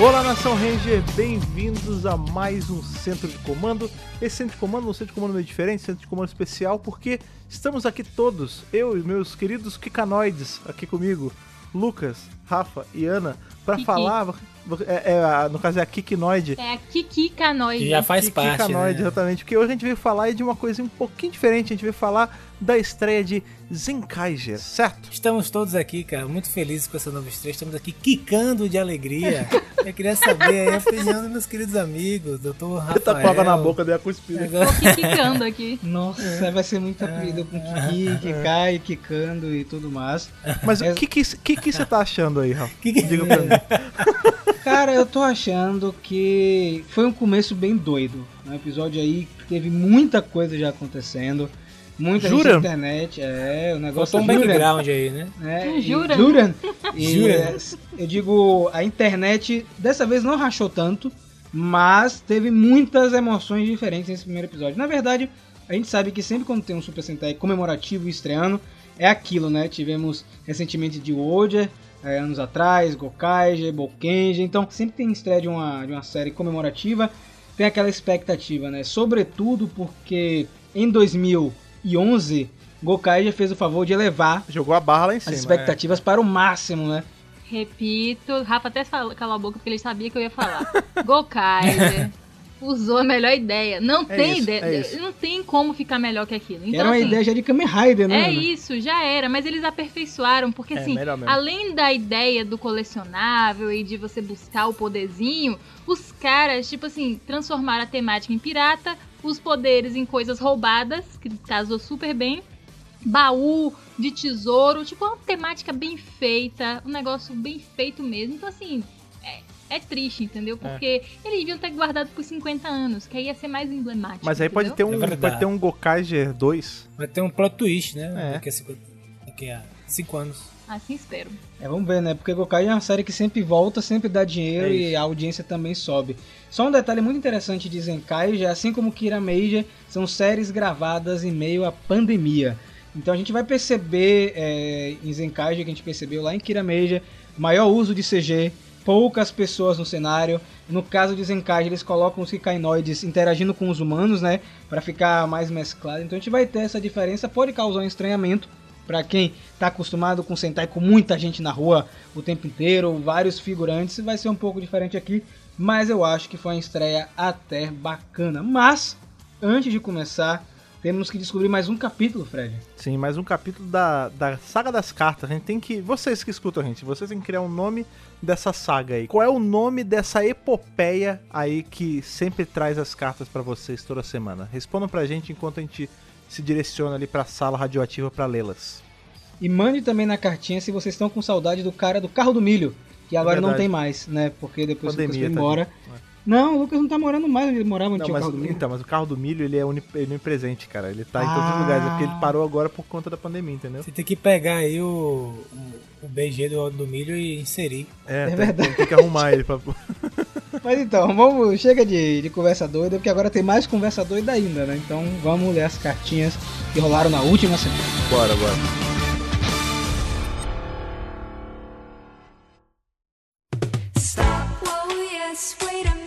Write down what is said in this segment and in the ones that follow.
Olá Nação Ranger, bem-vindos a mais um centro de comando. Esse centro de comando é um centro de comando meio diferente, centro de comando especial, porque estamos aqui todos, eu e meus queridos Kikanoides, aqui comigo, Lucas, Rafa e Ana, para falar. É, é, no caso é a Kikinoide. É a Kikikanoide. Que já faz parte. Né? exatamente. Porque hoje a gente veio falar de uma coisa um pouquinho diferente. A gente veio falar da estreia de Zenkaiger, certo? Estamos todos aqui, cara, muito felizes com essa nova estreia. Estamos aqui quicando de alegria. Eu queria saber a opinião dos meus queridos amigos, doutor Rafael. Tá água na boca, deu a cuspida. Agora... Tô quicando aqui. Nossa, vai ser muita comida com Kiki, que cai, quicando e tudo mais. Mas o que, que, que, que você tá achando aí, Rafa? Que que... Diga pra mim. Cara, eu tô achando que foi um começo bem doido. Um episódio aí que teve muita coisa já acontecendo. Muita Jura? gente na internet. É, o negócio Faltou um background aí, né? É, Jura? E, Jura? E, Jura? é, eu digo, a internet dessa vez não rachou tanto, mas teve muitas emoções diferentes nesse primeiro episódio. Na verdade, a gente sabe que sempre quando tem um Super Sentai comemorativo e estreando, é aquilo, né? Tivemos recentemente de Woja, é, anos atrás, Gokaiger, Bokenji, então sempre tem estreia de uma, de uma série comemorativa, tem aquela expectativa, né? Sobretudo porque em 2011, Gokaiger fez o favor de elevar Jogou a barra lá em as cima. é. expectativas para o máximo, né? Repito, Rafa até fala- calou a boca porque ele sabia que eu ia falar. Gokaiser usou a melhor ideia. Não É tem isso, ideia. é. Não tem como ficar melhor que aquilo. Então, Era uma assim, ideia já de Kamen Rider, né? É isso, já era, mas eles aperfeiçoaram, porque É, assim, além da ideia do colecionável e de você buscar o poderzinho, os caras, tipo assim, transformaram a temática em pirata, os poderes em coisas roubadas, que casou super bem, baú de tesouro, tipo, uma temática bem feita, um negócio bem feito mesmo. Então, assim, é, é triste, entendeu? Porque eles deviam ter guardado por 50 anos, que aí ia ser mais emblemático. Mas aí pode ter um, É pode ter um Gokaiger 2. Vai ter um plot twist, né? É. Daqui a cinco, daqui a cinco anos. Assim espero. É, vamos ver, né? Porque Gokai é uma série que sempre volta, sempre dá dinheiro É e a audiência também sobe. Só um detalhe muito interessante de Zenkai, já assim como Kira Meija, são séries gravadas em meio à pandemia. Então a gente vai perceber é, em Zenkai, que a gente percebeu lá em Kira Meija, maior uso de CG, poucas pessoas no cenário. No caso de Zenkai, eles colocam os Kikainoides interagindo com os humanos, né? Pra ficar mais mesclado. Então a gente vai ter essa diferença, pode causar um estranhamento. Pra quem tá acostumado com Sentai com muita gente na rua o tempo inteiro, vários figurantes, vai ser um pouco diferente aqui, mas eu acho que foi uma estreia até bacana. Mas, antes de começar, temos que descobrir mais um capítulo, Fred. Sim, mais um capítulo da, da saga das cartas. A gente tem que. Vocês que escutam a gente, vocês têm que criar um nome dessa saga aí. Qual é o nome dessa epopeia aí que sempre traz as cartas pra vocês toda semana? Respondam pra gente enquanto a gente se direciona ali pra sala radioativa pra lê-las. E mande também na cartinha se vocês estão com saudade do cara do carro do milho, que agora não verdade. tem mais, né? Porque depois o Lucas Pandemia, foi tá embora. gente? Não, o Lucas não tá morando mais onde ele morava, onde Não, tinha o mas, carro do milho. então, mas o carro do milho ele é onipresente, cara. Ele tá em todos os Ah. lugares, é porque ele parou agora por conta da pandemia, entendeu? Você tem que pegar aí o, o, BG do, do milho e inserir. É, tem, verdade. tem que arrumar ele pra. Mas então, vamos, chega de, de conversa doida, porque agora tem mais conversa doida ainda, né? Então vamos ler as cartinhas que rolaram na última semana. Bora, bora. Yes, wait a minute.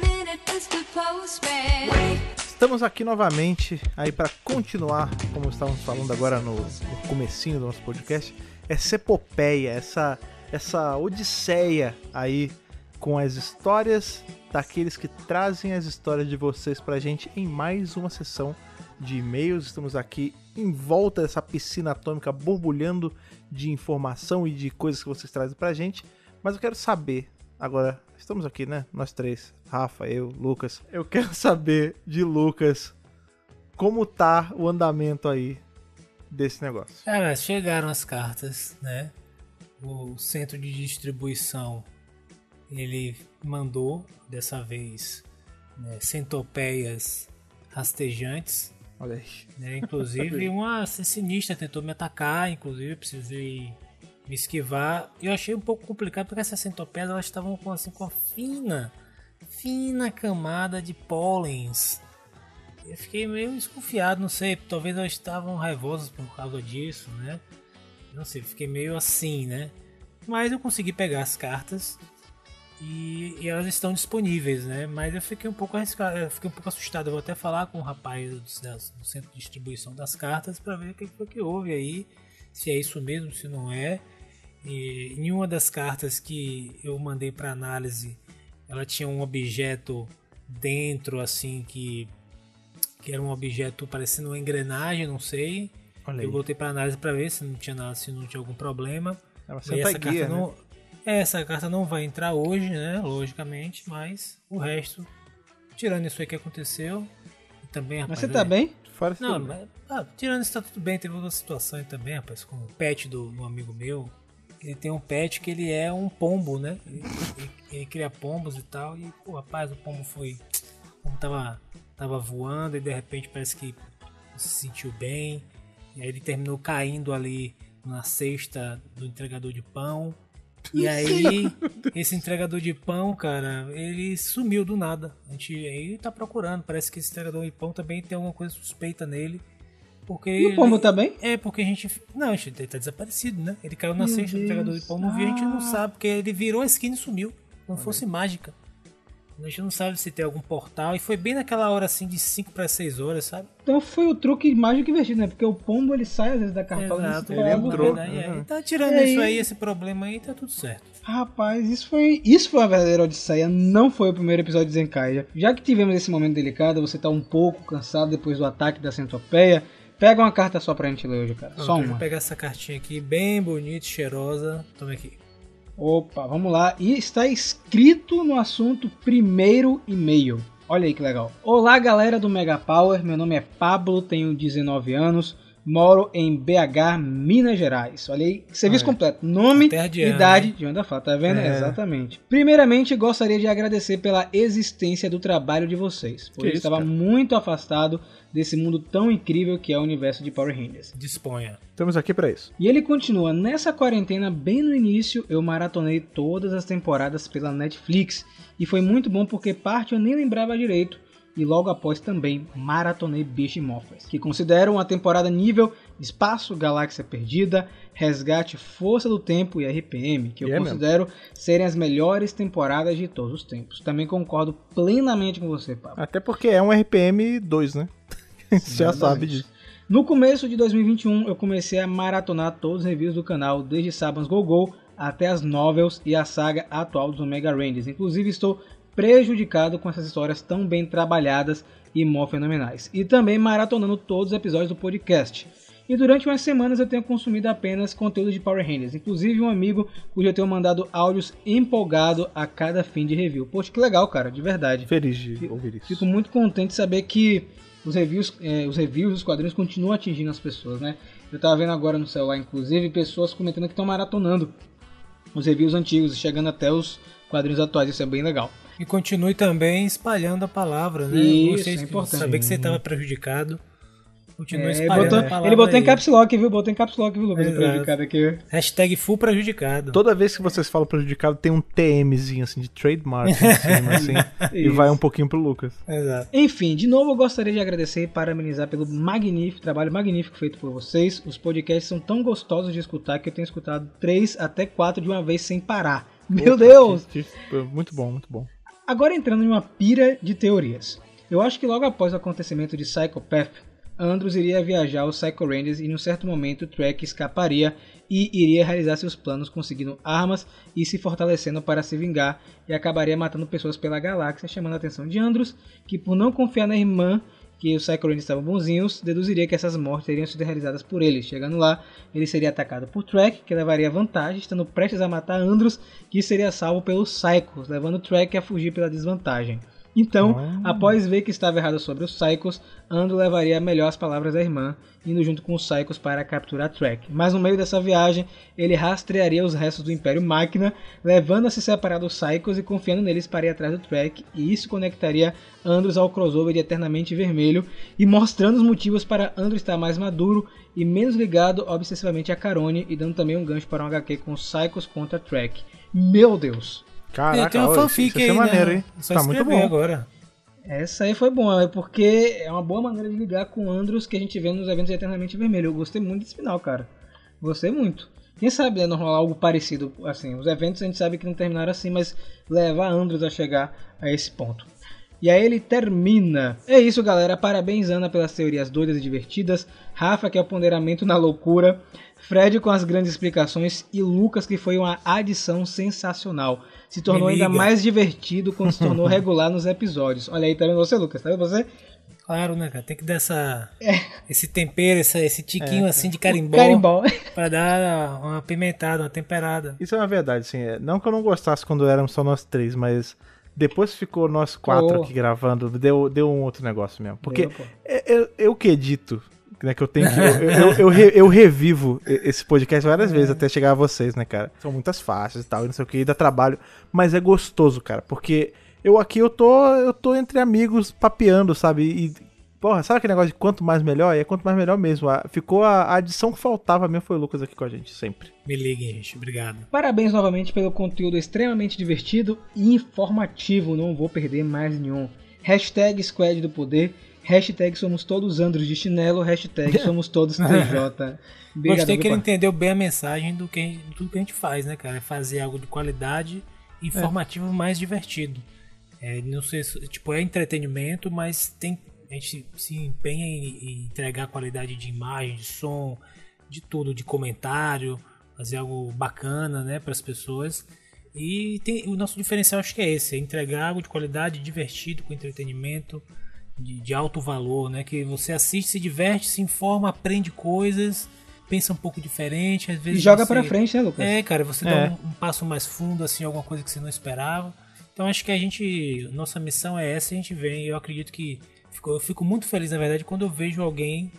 Estamos aqui novamente aí para continuar, como estávamos falando agora no, no comecinho do nosso podcast, essa epopeia, essa essa odisseia aí com as histórias daqueles que trazem as histórias de vocês pra gente em mais uma sessão de e-mails. Estamos aqui em volta dessa piscina atômica borbulhando de informação e de coisas que vocês trazem pra gente. Mas eu quero saber, agora estamos aqui, né? Nós três, Rafa, eu, Lucas. Eu quero saber de Lucas como tá o andamento aí desse negócio. Cara, chegaram as cartas, né? O centro de distribuição ele mandou dessa vez né, centopeias rastejantes, Olha aí. né? Inclusive uma sinistra tentou me atacar, inclusive eu precisei me esquivar. Eu achei um pouco complicado porque essas centopeias elas estavam com assim com fina, fina camada de pólens Eu fiquei meio desconfiado, não sei, talvez eles estavam raivosos por causa disso, né? Não sei, fiquei meio assim, né? Mas eu consegui pegar as cartas e, e elas estão disponíveis, né? Mas eu fiquei um pouco arriscado, fiquei um pouco assustado. Eu vou até falar com o rapaz do, do centro de distribuição das cartas para ver o que foi que houve aí, se é isso mesmo, se não é. E em uma das cartas que eu mandei para análise, ela tinha um objeto dentro, assim, que, que era um objeto parecendo uma engrenagem, não sei. Eu voltei para análise para ver se não tinha nada, se não tinha algum problema. É uma E santa essa guia, carta né? não, é, essa carta não vai entrar hoje, né? Logicamente, mas o resto, tirando isso aí que aconteceu, também, Mas rapaz, você tá é- bem? Fora Não, mas, ah, tirando isso tá tudo bem. Teve outra situação aí também, rapaz, com o pet do um amigo meu. Ele tem um pet que ele é um pombo, né? Ele, ele- ele cria pombos e tal. E, pô, rapaz, o pombo foi. O pombo tava, tava voando e de repente parece que se sentiu bem. E aí ele terminou caindo ali na cesta do entregador de pão. E aí, esse entregador de pão, cara, ele sumiu do nada. A gente aí tá procurando. Parece que esse entregador de pão também tem alguma coisa suspeita nele. Porque E o pombo ele- tá bem? É, porque a gente. Não, ele tá desaparecido, né? Ele caiu na Meu cesta do entregador de pão, não viu, a gente não sabe, porque ele virou a esquina e sumiu. Como fosse mágica. A gente não sabe se tem algum portal. E foi bem naquela hora assim de 5 para 6 horas, sabe? Então foi o truque mágico invertido, né? Porque o pombo ele sai às vezes da cartola Exato, nesse ele entrou. né? Aí, aí, Uhum. tá tirando E isso aí? aí, esse problema aí, tá tudo certo. Rapaz, isso foi, isso foi uma verdadeira odisseia, não foi o primeiro episódio de Zenkaija. Já que tivemos esse momento delicado, você tá um pouco cansado depois do ataque da centopeia, pega uma carta só pra gente ler hoje, cara. Só Pronto, eu Vou uma. pegar essa cartinha aqui, bem bonita, cheirosa. Toma aqui. Opa, vamos lá. E está escrito no assunto primeiro e-mail. Olha aí que legal. Olá, galera do Mega Power. Meu nome é Pablo, tenho 19 anos, moro em BH, Minas Gerais. Olha aí, serviço Olha. completo. Nome, de idade de onde fala, tá vendo? É. Exatamente. Primeiramente, gostaria de agradecer pela existência do trabalho de vocês, pois estava cara. muito afastado desse mundo tão incrível que é o universo de Power Rangers. Disponha. Estamos aqui pra isso. E ele continua, nessa quarentena, bem no início, eu maratonei todas as temporadas pela Netflix. E foi muito bom porque parte eu nem lembrava direito. E logo após também maratonei Beast Morphers, que considero uma temporada nível Espaço, Galáxia Perdida, Resgate, Força do Tempo e RPM, que eu E é mesmo. considero serem as melhores temporadas de todos os tempos. Também concordo plenamente com você, Pablo. Até porque é um RPM 2, né? Você já sabe disso. No começo de 2021, eu comecei a maratonar todos os reviews do canal, desde Saban's Go Go até as novels e a saga atual dos Omega Rangers. Inclusive, estou prejudicado com essas histórias tão bem trabalhadas e mó fenomenais. E também maratonando todos os episódios do podcast. E durante umas semanas eu tenho consumido apenas conteúdo de Power Rangers, inclusive um amigo cujo eu tenho mandado áudios empolgado a cada fim de review. Poxa, que legal, cara, de verdade. Feliz de ouvir isso. Fico muito contente de saber que os reviews, eh, os reviews dos quadrinhos continuam atingindo as pessoas, né? Eu tava vendo agora no celular, inclusive, pessoas comentando que estão maratonando os reviews antigos, chegando até os quadrinhos atuais. Isso é bem legal. E continue também espalhando a palavra, né? Isso, é importante. Saber que você estava prejudicado. Continue É, botou, a palavra. ele botou em aí. caps lock, viu? Botou em caps lock, viu, Lucas? prejudicado aqui. Hashtag full prejudicado. Toda vez que vocês falam prejudicado, tem um TMzinho assim de trademark em cima, assim, e vai um pouquinho pro Lucas. Exato. Enfim, de novo eu gostaria de agradecer e parabenizar pelo magnífico trabalho magnífico feito por vocês. Os podcasts são tão gostosos de escutar que eu tenho escutado três até quatro de uma vez sem parar. Meu Opa, Deus! que- que- Muito bom, muito bom. Agora entrando em uma pira de teorias. Eu acho que logo após o acontecimento de Psycho Andros iria viajar aos Psycho Rangers e em um certo momento Trek escaparia e iria realizar seus planos conseguindo armas e se fortalecendo para se vingar e acabaria matando pessoas pela galáxia, chamando a atenção de Andros, que por não confiar na irmã que os Psycho Rangers estavam bonzinhos, deduziria que essas mortes teriam sido realizadas por eles. Chegando lá, ele seria atacado por Trek, que levaria vantagem, estando prestes a matar Andros, que seria salvo pelos Psychos, levando Trek a fugir pela desvantagem. Então, Ah. após ver que estava errado sobre os Psychos, Andro levaria melhor as palavras da irmã, indo junto com os Psychos para capturar Trek. Mas no meio dessa viagem, ele rastrearia os restos do Império Máquina, levando a se separar dos Psychos e confiando neles para ir atrás do Trek, e isso conectaria Andros ao crossover de Eternamente Vermelho, e mostrando os motivos para Andro estar mais maduro e menos ligado obsessivamente a Carone, e dando também um gancho para um HQ com os Psychos contra Trek. Meu Deus! Caraca, tem uma ó, fanfic isso aí, maneiro, né? hein? Só Tá muito bom. agora. Essa aí foi boa, é porque é uma boa maneira de ligar com Andros que a gente vê nos eventos de Eternamente Vermelho. Eu gostei muito desse final, cara. Gostei muito. Quem sabe né, não rolar algo parecido assim. Os eventos a gente sabe que não terminaram assim, mas leva Andros a chegar a esse ponto. E aí ele termina. É isso, galera. Parabéns, Ana, pelas teorias doidas e divertidas. Rafa, que é o ponderamento na loucura. Fred com as grandes explicações. E Lucas, que foi uma adição sensacional. Se tornou ainda mais divertido quando se tornou regular nos episódios. Olha aí, tá vendo você, Lucas? Tá vendo você? Claro, né, cara? Tem que dar essa, esse tempero, essa, esse tiquinho assim de carimbó, Carimbó. pra dar uma pimentada, uma temperada. Isso é uma verdade, assim. é, Não que eu não gostasse quando éramos só nós três, mas depois que ficou nós quatro Oh. aqui gravando, deu, deu um outro negócio mesmo. Porque Deu, pô. é- eu, eu que edito, né? Que eu tenho que. Eu, eu, eu, re- eu revivo e- esse podcast várias vezes até chegar a vocês, né, cara? São muitas faixas e tal, e não sei o que, e dá trabalho. Mas é gostoso, cara, porque eu aqui eu tô, eu tô entre amigos papeando, sabe? E, porra, sabe aquele negócio de quanto mais melhor? E é quanto mais melhor mesmo. A- ficou a, a adição que faltava mesmo foi o Lucas aqui com a gente, sempre. Me liguem, gente. Obrigado. Parabéns novamente pelo conteúdo extremamente divertido e informativo. Não vou perder mais nenhum. Hashtag Squad do Poder. Hashtag somos todos Andros de chinelo. Hashtag somos todos TJ. Obrigado, Gostei que ele entendeu bem a mensagem do que, de tudo que a gente faz, né, cara? É fazer algo de qualidade, informativo, mais divertido. É, não sei, se- tipo, é entretenimento, mas tem, a gente se empenha em, em entregar qualidade de imagem, de som, de tudo, de comentário, fazer algo bacana, né, para as pessoas. E tem, o nosso diferencial acho que é esse, é entregar algo de qualidade, divertido, com entretenimento, de, de alto valor, né? Que você assiste, se diverte, se informa, aprende coisas, pensa um pouco diferente, às E vezes joga você- pra frente, né, Lucas? É, cara, você É. dá um, um passo mais fundo, assim, alguma coisa que você não esperava. Então acho que a gente, nossa missão é essa, e a gente vem. e Eu acredito que ficou- eu fico muito feliz, na verdade, quando eu vejo alguém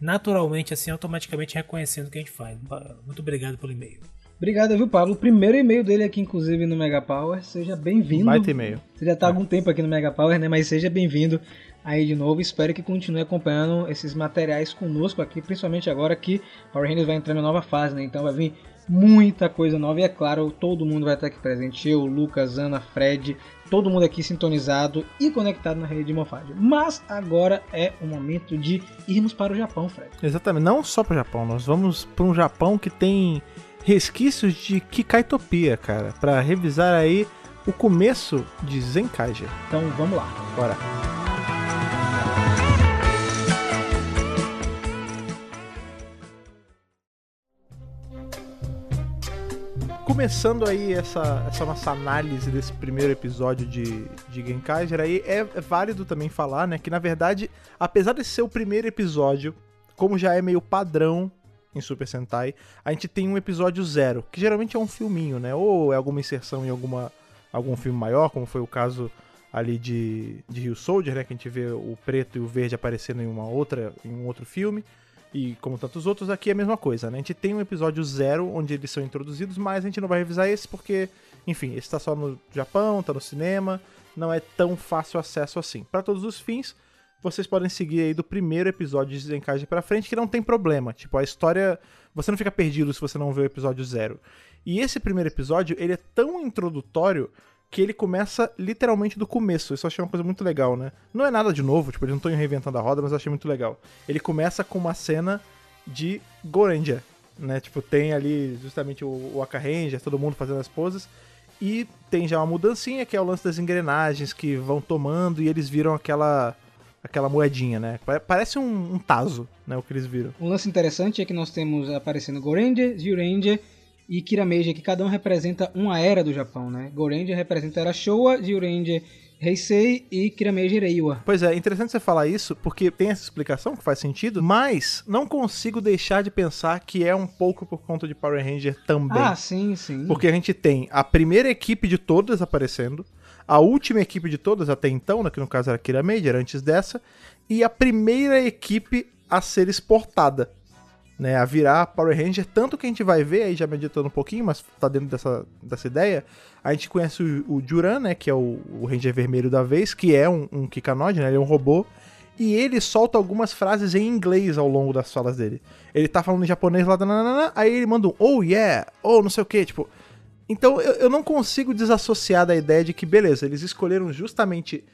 naturalmente, assim, automaticamente reconhecendo o que a gente faz. Muito obrigado pelo e-mail. Obrigado, viu, Pablo? O primeiro e-mail dele aqui, inclusive, no Mega Power. Seja bem-vindo. Baita e-mail. Você já tá há algum tempo aqui no Mega Power, né? Mas seja bem-vindo aí de novo. Espero que continue acompanhando esses materiais conosco aqui, principalmente agora que Power Rangers vai entrar na nova fase, né? Então vai vir muita coisa nova e é claro, todo mundo vai estar aqui presente. Eu, Lucas, Ana, Fred, todo mundo aqui sintonizado e conectado na rede de Mofad. Mas agora é o momento de irmos para o Japão, Fred. Exatamente, não só pro Japão, nós vamos para um Japão que tem resquícios de Kikaitopia, cara, Pra revisar aí o começo de Zenkaiger. Então vamos lá. Bora. Começando aí essa, essa nossa análise desse primeiro episódio de, de Genkaiger aí, é, é válido também falar, né, que na verdade, apesar de ser o primeiro episódio, como já é meio padrão em Super Sentai, a gente tem um episódio zero, que geralmente é um filminho, né, ou é alguma inserção em alguma, algum filme maior, como foi o caso ali de, de Rio Soldier, né, que a gente vê o preto e o verde aparecendo em uma outra, em um outro filme. E como tantos outros, aqui é a mesma coisa, né? A gente tem um episódio zero onde eles são introduzidos, mas a gente não vai revisar esse porque, enfim, esse tá só no Japão, tá no cinema, não é tão fácil acesso assim. Para todos os fins, vocês podem seguir aí do primeiro episódio de Zenkaiger pra frente, que não tem problema. Tipo, a história. Você não fica perdido se você não vê o episódio zero. E esse primeiro episódio, ele é tão introdutório que ele começa literalmente do começo. Isso eu achei uma coisa muito legal, né? Não é nada de novo, tipo, eles não estão reinventando a roda, mas eu achei muito legal. Ele começa com uma cena de Goranger, né? Tipo, tem ali justamente o, Aka Ranger, todo mundo fazendo as poses. E tem já uma mudancinha, que é o lance das engrenagens que vão tomando e eles viram aquela aquela moedinha, né? Pa- Parece um, um taso, né? O que eles viram. Um lance interessante é que nós temos aparecendo Goranger, Zyuranger e Kirameija, que cada um representa uma era do Japão, né? Goranger representa a era Showa, Zyuranger Heisei e Kirameija Reiwa. Pois é, interessante você falar isso, porque tem essa explicação que faz sentido, mas não consigo deixar de pensar que é um pouco por conta de Power Ranger também. Ah, sim, sim. Porque a gente tem a primeira equipe de todas aparecendo, a última equipe de todas até então, né, que no caso era Kira Major, antes dessa, e a primeira equipe a ser exportada, né, a virar Power Ranger, tanto que a gente vai ver, aí já meditando um pouquinho, mas tá dentro dessa, dessa ideia, a gente conhece o, o Juran, né, que é o, o Ranger vermelho da vez, que é um, um Kikanoid, né, ele é um robô, e ele solta algumas frases em inglês ao longo das falas dele. Ele tá falando em japonês lá, nananana, aí ele manda um oh yeah, oh não sei o que, tipo... Então eu, eu não consigo desassociar da ideia de que, beleza, eles escolheram justamente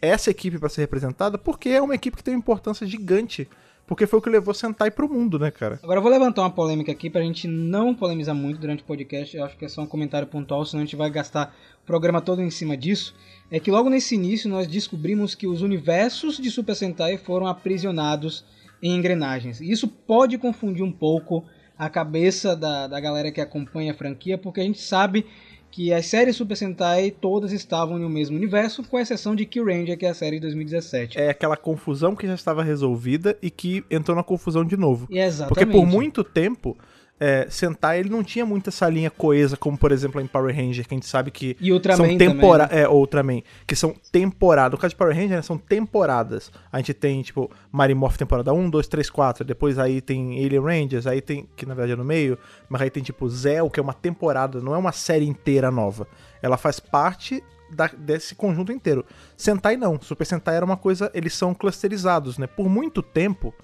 essa equipe pra ser representada, porque é uma equipe que tem uma importância gigante. Porque foi o que levou Sentai pro mundo, né, cara? Agora eu vou levantar uma polêmica aqui pra gente não polemizar muito durante o podcast. Eu acho que é só um comentário pontual, senão a gente vai gastar o programa todo em cima disso. É que logo nesse início nós descobrimos que os universos de Super Sentai foram aprisionados em engrenagens. E isso pode confundir um pouco a cabeça da, da galera que acompanha a franquia, porque a gente sabe que as séries Super Sentai todas estavam no mesmo universo, com exceção de Kyuranger, que é a série de 2017. É aquela confusão que já estava resolvida e que entrou na confusão de novo. Exatamente. Porque por muito tempo, é, Sentai ele não tinha muita essa linha coesa, como por exemplo em Power Ranger, que a gente sabe que E Ultraman são temporadas. né? É, Ultraman, que são temporadas. No caso de Power Ranger, né, são temporadas. A gente tem, tipo, Marimorph temporada 1, 2, 3, 4. Depois aí tem Alien Rangers, aí tem, que na verdade é no meio, mas aí tem tipo Zell, que é uma temporada, não é uma série inteira nova. Ela faz parte da- desse conjunto inteiro. Sentai não. Super Sentai era uma coisa, eles são clusterizados, né? Por muito tempo,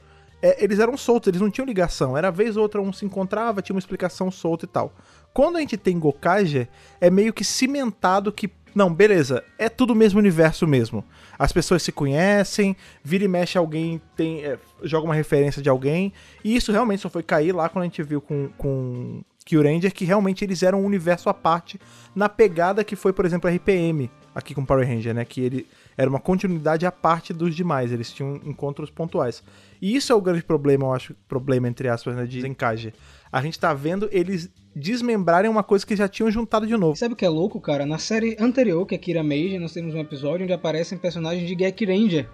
é, eles eram soltos, eles não tinham ligação. Era vez ou outra um se encontrava, tinha uma explicação solta e tal. Quando a gente tem Gokaiger, é meio que cimentado que, não, beleza, é tudo o mesmo universo mesmo. As pessoas se conhecem, vira e mexe alguém, tem, é, joga uma referência de alguém. E isso realmente só foi cair lá quando a gente viu com, com Kyuranger, que realmente eles eram um universo à parte, na pegada que foi, por exemplo, RPM, aqui com Power Ranger, né? Que ele era uma continuidade à parte dos demais, eles tinham encontros pontuais. E isso é o grande problema, eu acho, problema entre aspas, né, de Zenkaiger. A gente tá vendo eles desmembrarem uma coisa que já tinham juntado de novo. sabe o que é louco, cara? Na série anterior, que é Kira Meiji, nós temos um episódio onde aparecem personagens de Gek Ranger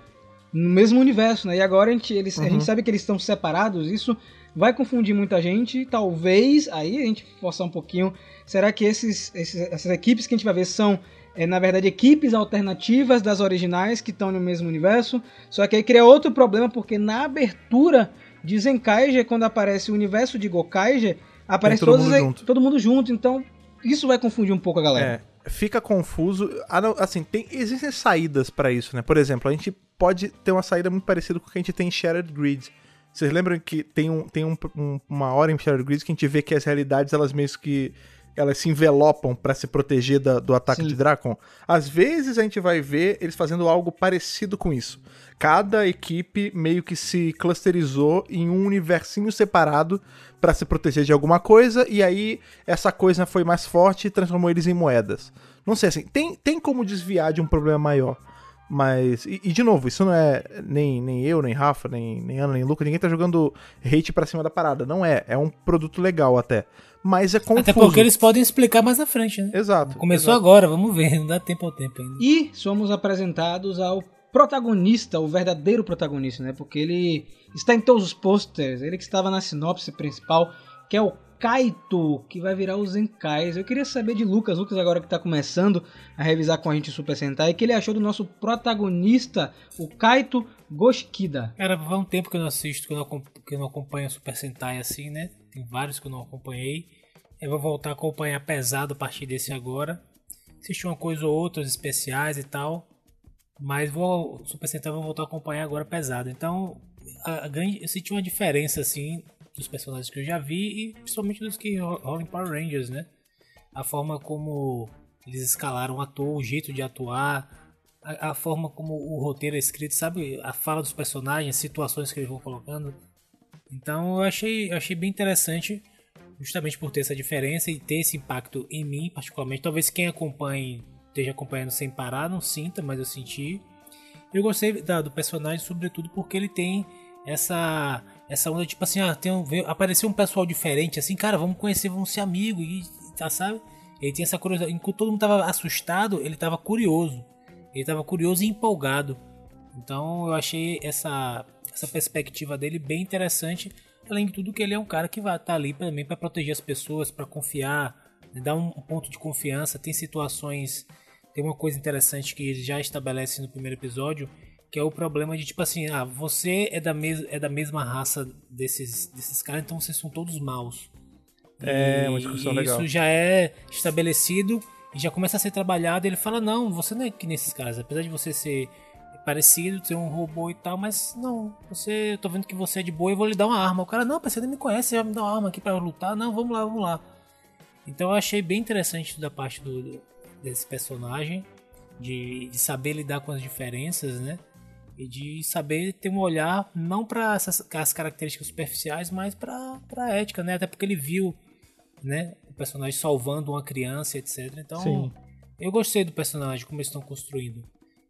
no mesmo universo, né? E agora a gente, eles, a Uhum. gente sabe que eles estão separados, isso vai confundir muita gente. Talvez, aí a gente forçar um pouquinho, será que esses, esses- essas equipes que a gente vai ver são, é, na verdade, equipes alternativas das originais que estão no mesmo universo? Só que aí cria outro problema, porque na abertura de Zenkaiger, quando aparece o universo de Gokaiger, aparece todo todos mundo junto. todo mundo junto, então isso vai confundir um pouco a galera. É, fica confuso. Ah, assim, tem, existem saídas pra isso, né? Por exemplo, a gente pode ter uma saída muito parecida com o que a gente tem em Shattered Grid. Vocês lembram que tem, um, tem um- um- uma hora em Shattered Grid que a gente vê que as realidades, elas meio que elas se envelopam pra se proteger da- do ataque Sim. de Dracon? Às vezes a gente vai ver eles fazendo algo parecido com isso. Cada equipe meio que se clusterizou em um universinho separado pra se proteger de alguma coisa e aí essa coisa foi mais forte e transformou eles em moedas. Não sei assim, tem, tem como desviar de um problema maior. Mas, e, e, de novo, isso não é nem, nem eu, nem Rafa, nem, nem Ana, nem Luca, ninguém tá jogando hate pra cima da parada. Não é, é um produto legal até. Mas é confuso. Até porque eles podem explicar mais na frente, né? Exato. Começou exato. agora, vamos ver, não dá tempo ao tempo ainda. E somos apresentados ao protagonista, o verdadeiro protagonista, né? Porque ele está em todos os posters, ele que estava na sinopse principal, que é o Kaito, que vai virar os Zenkais. Eu queria saber de Lucas, Lucas agora que está começando a revisar com a gente o Super Sentai, o que ele achou do nosso protagonista, o Kaito Goshikida. Cara, faz um tempo que eu não assisto, que eu não, que eu não acompanho Super Sentai assim, né? Tem vários que eu não acompanhei. Eu vou voltar a acompanhar pesado a partir desse agora. Assistir uma coisa ou outra, especiais e tal. Mas vou. Super Sentai vou voltar a acompanhar agora pesado. Então, a, a eu senti uma diferença assim dos personagens que eu já vi e principalmente dos que ro- rolam em Power Rangers, né? A forma como eles escalaram o ator, o jeito de atuar, a, a forma como o roteiro é escrito, sabe? A fala dos personagens, as situações que eles vão colocando. Então eu achei, eu achei bem interessante, justamente por ter essa diferença e ter esse impacto em mim, particularmente. Talvez quem acompanhe, esteja acompanhando sem parar, não sinta, mas eu senti. Eu gostei da- do personagem, sobretudo porque ele tem essa essa onda tipo assim, ah, tem um, veio- apareceu um pessoal diferente, assim, cara, vamos conhecer, vamos ser amigos, e tá, sabe? Ele tinha essa curiosidade, enquanto todo mundo tava assustado, ele tava curioso. Ele tava curioso e empolgado. Então eu achei essa, essa perspectiva dele bem interessante. Além de tudo que ele é um cara que vai estar ali também para proteger as pessoas, para confiar, né, dar um ponto de confiança. Tem situações, tem uma coisa interessante que ele já estabelece no primeiro episódio, que é o problema de tipo assim, ah, você é da, mes é da mesma raça desses, desses caras, então vocês são todos maus. É, E uma discussão isso legal. já é estabelecido e já começa a ser trabalhado. Ele fala: Não, você não é que nesses caras, apesar de você ser parecido, ser um robô e tal, mas não, você, eu tô vendo que você é de boa e vou lhe dar uma arma. O cara, não, você nem me conhece, você vai me dar uma arma aqui pra lutar? Não, vamos lá, vamos lá. Então eu achei bem interessante da parte do, desse personagem. de, de saber lidar com as diferenças, né? E de saber ter um olhar não para as características superficiais, mas para a ética, né? Até porque ele viu, né? O personagem salvando uma criança, etc. Então, Sim. eu gostei do personagem, como eles estão construindo.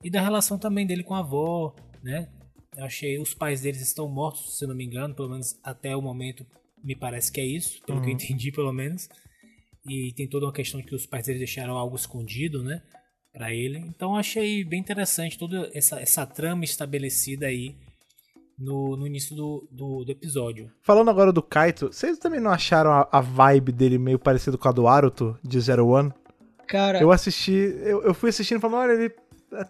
E da relação também dele com a avó, né? Eu achei os pais deles estão mortos, se não me engano, pelo menos até o momento me parece que é isso, pelo que eu Uhum. entendi pelo menos. E tem toda uma questão de que os pais deles deixaram algo escondido, né? Pra ele. Então eu achei bem interessante toda essa, essa trama estabelecida aí no, no início do, do, do episódio. Falando agora do Kaito, vocês também não acharam a, a vibe dele meio parecido com a do Aruto, de Zero One? Cara, Eu assisti, eu, eu fui assistindo e falando, olha, ele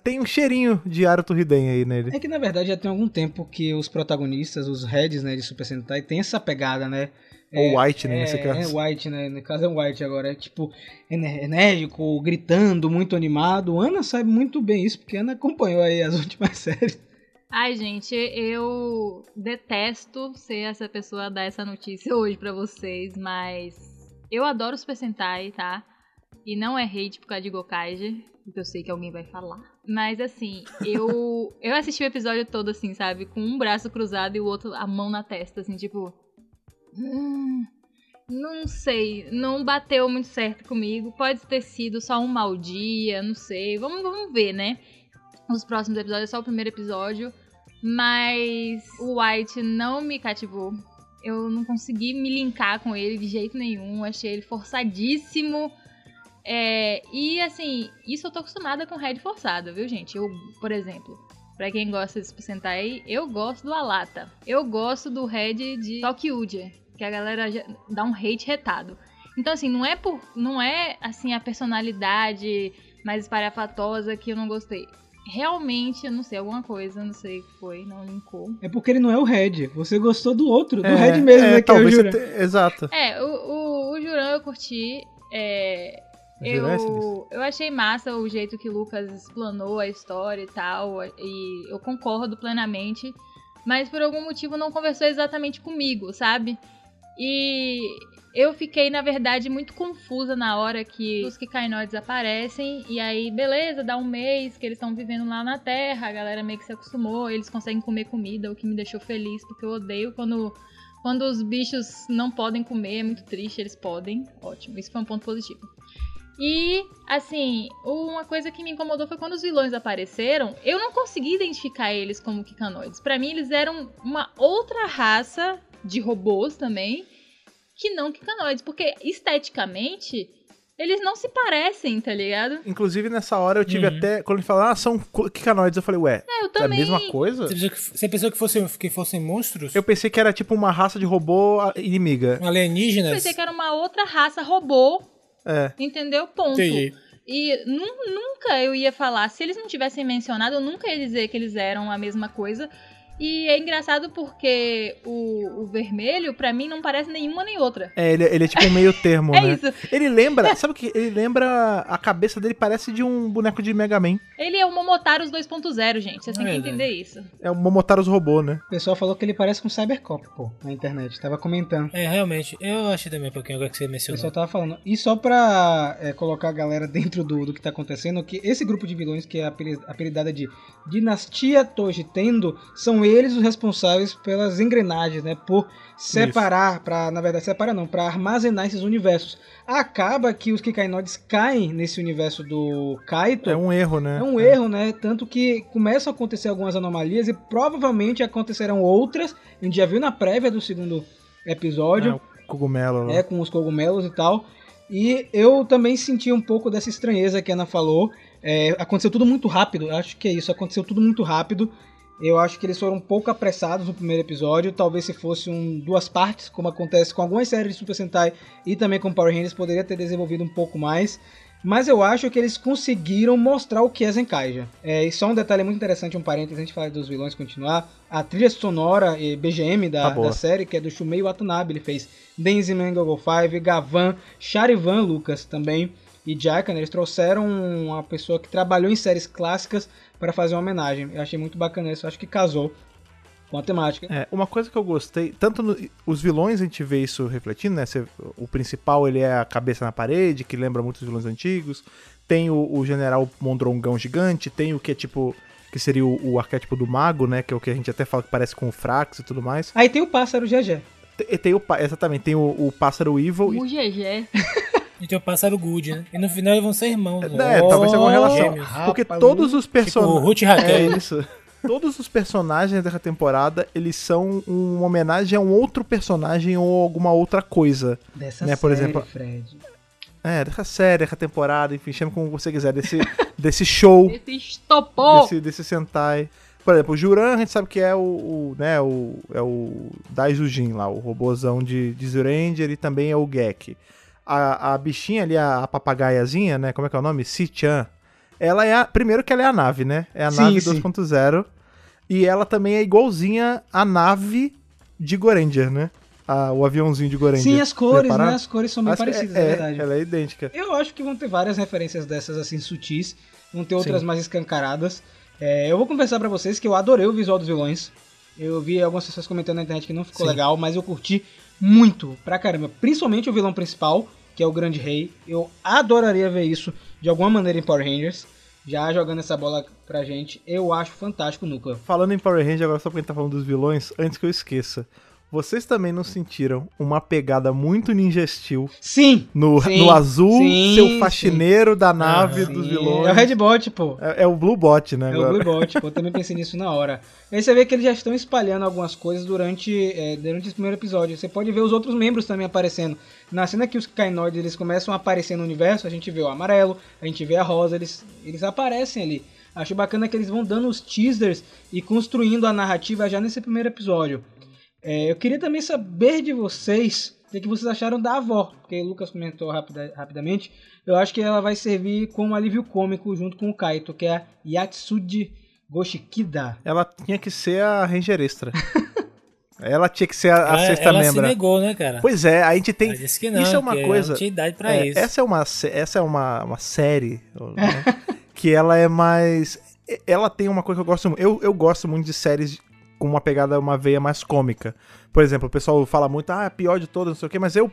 tem um cheirinho de Aruto Hiden aí nele. É que na verdade já tem algum tempo que os protagonistas, os heads, né, de Super Sentai, tem essa pegada, né? Ou White, né, é, nesse caso. É White, né? No caso é White agora. É tipo, enérgico, gritando, muito animado. Ana sabe muito bem isso, porque Ana acompanhou aí as últimas séries. Ai, gente, eu detesto ser essa pessoa a dar essa notícia hoje pra vocês, mas eu adoro Super Sentai, tá? E não é hate por causa de Gokaiger, porque eu sei que alguém vai falar. Mas assim, eu eu assisti o episódio todo assim, sabe? Com um braço cruzado e o outro a mão na testa, assim, tipo. "Hum, não sei, não bateu muito certo comigo. Pode ter sido só um mau dia, não sei. Vamos, vamos ver, né? Os próximos episódios, é só o primeiro episódio. Mas o White não me cativou. Eu não consegui me linkar com ele de jeito nenhum. Achei ele forçadíssimo. É, e assim, isso eu tô acostumada com Red forçado, viu, gente? Eu, por exemplo, pra quem gosta de Super Sentai, eu gosto do Alata. Eu gosto do Red de Tokyuja, que a galera já dá um hate retado. Então, assim, não é por. Não é assim a personalidade mais espalhafatosa que eu não gostei. Realmente, eu não sei, alguma coisa, não sei o que foi, não linkou. É porque ele não é o Red. Você gostou do outro, do É, Red mesmo, é, né? Que é o talvez Jura. você te- Exato. É, o, o, o Juran eu curti. É, Juran é eu, eu achei massa o jeito que o Lucas explanou a história e tal. E eu concordo plenamente. Mas por algum motivo não conversou exatamente comigo, sabe? E eu fiquei, na verdade, muito confusa na hora que os Kikainoides aparecem. E aí, beleza, dá um mês que eles estão vivendo lá na Terra. A galera meio que se acostumou. Eles conseguem comer comida, o que me deixou feliz, porque eu odeio quando quando os bichos não podem comer, é muito triste, eles podem. Ótimo, isso foi um ponto positivo. E, assim, uma coisa que me incomodou foi quando os vilões apareceram, eu não consegui identificar eles como Kikanoides. Pra mim, eles eram uma outra raça de robôs também, que não Kikanoides, porque esteticamente eles não se parecem, tá ligado? Inclusive, nessa hora eu tive Uhum. até. Quando ele falou, ah, são Kikanoides, eu falei, ué, É, eu é a também. mesma coisa? Você pensou que, você pensou que, fosse, que fossem monstros? Eu pensei que era tipo uma raça de robô ah, inimiga. Alienígenas? pensei que era uma outra raça robô, É. entendeu? Ponto. Entendi. E nu- nunca eu ia falar, se eles não tivessem mencionado, eu nunca ia dizer que eles eram a mesma coisa. E é engraçado porque o, o vermelho, pra mim, não parece nenhuma nem outra. É, ele, ele é tipo um meio termo, É né? isso. Ele lembra, sabe o que? Ele lembra. A cabeça dele parece de um boneco de Mega Man. Ele é o Momotaros 2.0, gente. Vocês têm que É verdade. entender isso. É o Momotaros robô, né? O pessoal falou que ele parece com Cybercop, pô, na internet. Tava comentando. É, realmente. Eu achei também um pouquinho agora que você O mencionou. pessoal tava falando. E só pra é, colocar a galera dentro do, do que tá acontecendo, que esse grupo de vilões, que é apeli- apelidada de Dinastia Toji Tendo, são eles os responsáveis pelas engrenagens, né? Por separar, pra, na verdade, separar não, pra armazenar esses universos. Acaba que os Kikainoides caem nesse universo do Kaito. É um erro, né? É um erro, né? Tanto que começam a acontecer algumas anomalias e provavelmente acontecerão outras. A gente já viu na prévia do segundo episódio É, cogumelo. lá. é, com os cogumelos e tal. E eu também senti um pouco dessa estranheza que a Ana falou. É, aconteceu tudo muito rápido, acho que é isso, aconteceu tudo muito rápido. Eu acho que eles foram um pouco apressados no primeiro episódio. Talvez se fosse um duas partes, como acontece com algumas séries de Super Sentai e também com Power Rangers, poderia ter desenvolvido um pouco mais. Mas eu acho que eles conseguiram mostrar o que é Zenkaija. É, e só um detalhe muito interessante, um parênteses, antes de falar dos vilões continuar. A trilha sonora e BGM da, Tá da série, que é do Shumei Watanabe, ele fez Denziman, Google Five, Gavan, Charivan Lucas também e Jaikan, eles trouxeram uma pessoa que trabalhou em séries clássicas para fazer uma homenagem. Eu achei muito bacana isso, acho que casou. com a temática. É, uma coisa que eu gostei, tanto no- os vilões a gente vê isso refletindo, né? Você- o principal ele é a cabeça na parede, que lembra muito os vilões antigos. Tem o, o general Mondrongão gigante, tem o que é tipo. Que seria o, o arquétipo do mago, né? Que é o que a gente até fala que parece com o Frax e tudo mais. Aí tem o pássaro GG. Tem, tem o, exatamente, tem o, o pássaro Evil. e- O GG. E tem o pássaro Good, né? E no final eles vão ser irmãos. né? É, talvez tenha alguma relação. Gêmeos. Porque todos os Tipo, personagens. Ruth e Raquel. É isso. Todos os personagens dessa temporada, eles são uma homenagem a um outro personagem ou alguma outra coisa. Dessa Né, por série, exemplo- Fred. É, dessa série, dessa temporada, enfim, chama como você quiser, desse, desse show, Esse estopou. desse, desse Sentai. Por exemplo, o Juran, a gente sabe que é o, o, né, o, é o Daijujin lá, o robozão de, de Zyuranger e também é o Gek. A, a bichinha ali, a, a papagaiazinha, né, como é que é o nome? Si-chan. Ela é a, primeiro que ela é a nave, né, é a Sim, nave sim. 2.0 e ela também é igualzinha à nave de Goranger, né, a- o aviãozinho de Goranger. Sim, as cores, Repararam? né? As cores são bem Acho que parecidas, é, verdade. Ela é idêntica. Eu acho que vão ter várias referências dessas assim sutis, vão ter outras Sim. mais escancaradas. É, eu vou confessar pra vocês que eu adorei o visual dos vilões. Eu vi algumas pessoas comentando na internet que não ficou Sim. legal, mas eu curti muito, pra caramba. Principalmente o vilão principal, que é o Grande Rei. Eu adoraria ver isso de alguma maneira em Power Rangers. Já jogando essa bola pra gente, eu acho fantástico o núcleo. Falando em Power Ranger, agora só porque a gente tá falando dos vilões, antes que eu esqueça. Vocês também não sentiram uma pegada muito Ninja Steel Sim! no, Sim, no azul, sim, seu faxineiro da nave Sim, dos sim. vilões? É o Redbot, pô. É, é o Blue Bot, né? É o agora. Blue Bot, pô, eu também pensei nisso na hora. Aí você vê que eles já estão espalhando algumas coisas durante, é, durante esse primeiro episódio. Você pode ver os outros membros também aparecendo. Na cena que os Kainoids eles começam a aparecer no universo, a gente vê o amarelo, a gente vê a rosa, eles, eles aparecem ali. Acho bacana que eles vão dando os teasers e construindo a narrativa já nesse primeiro episódio. É, eu queria também saber de vocês o que, que vocês acharam da avó, porque o Lucas comentou rapida- rapidamente. Eu acho que ela vai servir como alívio cômico junto com o Kaito, que é a Yatsuji Goshikida. Ela tinha que ser a Ranger Extra. ela tinha que ser a, a Ela, sexta ela se membra. negou, né, cara? Pois é, a gente tem. Ela disse que não, isso é uma coisa. Não tinha idade pra É, isso. Essa é uma, essa é uma, uma série né, que ela é mais. Ela tem uma coisa que eu gosto muito. Eu, eu gosto muito de séries com uma pegada, uma veia mais cômica. Por exemplo, o pessoal fala muito, ah, a pior de todas, não sei o quê, mas eu,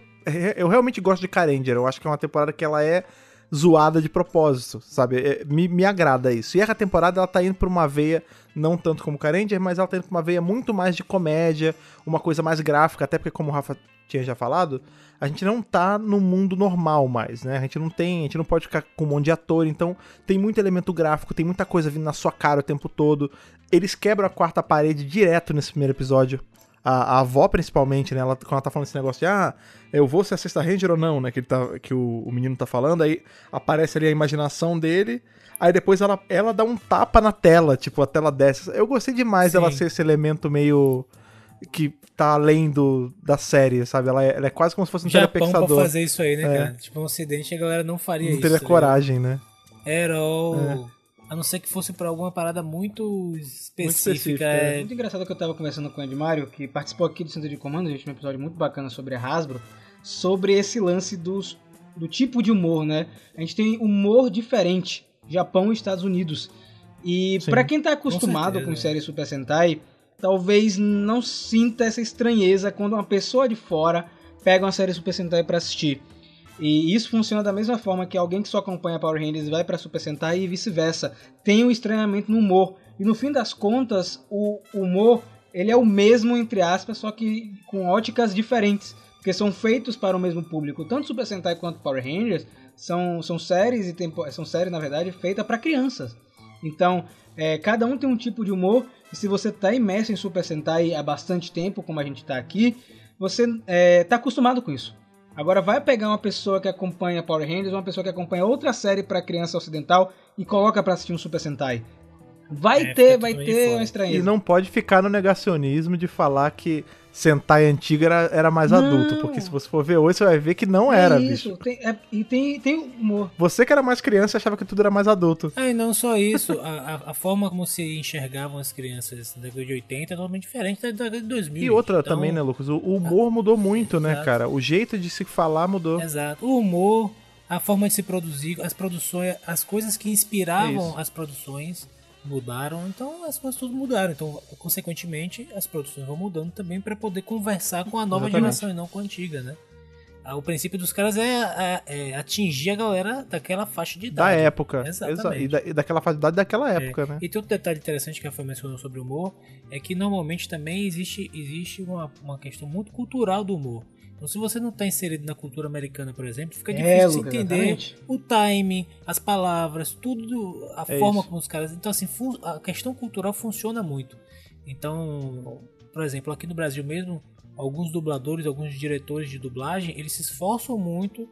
eu realmente gosto de Carenger. Eu acho que é uma temporada que ela é zoada de propósito, sabe? É, Me, me agrada isso. E essa temporada ela tá indo pra uma veia, não tanto como Carenger, mas ela tá indo pra uma veia muito mais de comédia, uma coisa mais gráfica, até porque, como o Rafa tinha já falado, a gente não tá no mundo normal mais, né? A gente não tem, a gente não pode ficar com um monte de ator, então tem muito elemento gráfico, tem muita coisa vindo na sua cara o tempo todo. Eles quebram a quarta parede direto nesse primeiro episódio. A, a avó, principalmente, né? Ela, quando ela tá falando esse negócio de, ah, eu vou ser a sexta ranger ou não, né? Que, ele tá, que o, o menino tá falando, aí aparece ali a imaginação dele. Aí depois ela, ela dá um tapa na tela, tipo, a tela desce. Eu gostei demais dela Sim. ser esse elemento meio. Que tá além do, da série, sabe? Ela é, ela é quase como se fosse um Japão pra telespectador. fazer isso aí, né, É. cara? Tipo, no ocidente a galera não faria Não isso. teria tá ligado? coragem, né? Era o... É. A não ser que fosse pra alguma parada muito específica. específica, é. Muito engraçado que eu tava conversando com o Ed Mario, que participou aqui do Centro de Comando, a gente tem um episódio muito bacana sobre a Hasbro, sobre esse lance dos, do tipo de humor, né? A gente tem humor diferente, Japão e Estados Unidos. E pra quem tá acostumado certeza, com é. série Super Sentai, talvez não sinta essa estranheza quando uma pessoa de fora pega uma série Super Sentai pra assistir. E isso funciona da mesma forma que alguém que só acompanha Power Rangers vai pra Super Sentai e vice-versa. Tem um estranhamento no humor. E no fim das contas, o humor ele é o mesmo, entre aspas, só que com óticas diferentes. Porque são feitos para o mesmo público. Tanto Super Sentai quanto Power Rangers são, são séries e tempo, são séries, na verdade, feitas para crianças. Então, é, cada um tem um tipo de humor. E se você está imerso em Super Sentai há bastante tempo, como a gente está aqui, você está acostumado com isso. Agora vai pegar uma pessoa que acompanha Power Rangers, uma pessoa que acompanha outra série para criança ocidental e coloca para assistir um Super Sentai. Vai É, ter, vai ter uma E estranheza. não pode ficar no negacionismo de falar que Sentai antigo era, era mais Não. adulto. Porque se você for ver hoje, você vai ver que não era, é isso, bicho. tem, é- e tem, tem humor. Você que era mais criança achava que tudo era mais adulto. Ah, e não só isso, a, a, forma como se enxergavam as crianças na década de 80 é totalmente diferente da década de 2000. E outra Então, também, né, Lucas? O, o humor mudou muito, né, Exato. cara? O jeito de se falar mudou. Exato. O humor, a forma de se produzir, as produções, as coisas que É inspiravam isso. as produções mudaram, então as coisas tudo mudaram. Então, consequentemente, as produções vão mudando também para poder conversar com a nova Exatamente. geração e não com a antiga, né? Ah, O princípio dos caras é, é- é atingir a galera daquela faixa de Da idade. época. Exatamente. Exa- E, da, e daquela faculdade daquela época, É. né? E tem outro detalhe interessante que a Rafael mencionou sobre o humor, é que normalmente também existe, existe uma, uma questão muito cultural do humor. Então se você não está inserido na cultura americana, por exemplo, fica É, difícil entender exatamente. o time, as palavras, tudo, a É forma isso. como os caras... Então assim, a questão cultural funciona muito. Então, por exemplo, aqui no Brasil mesmo, alguns dubladores, alguns diretores de dublagem, eles se esforçam muito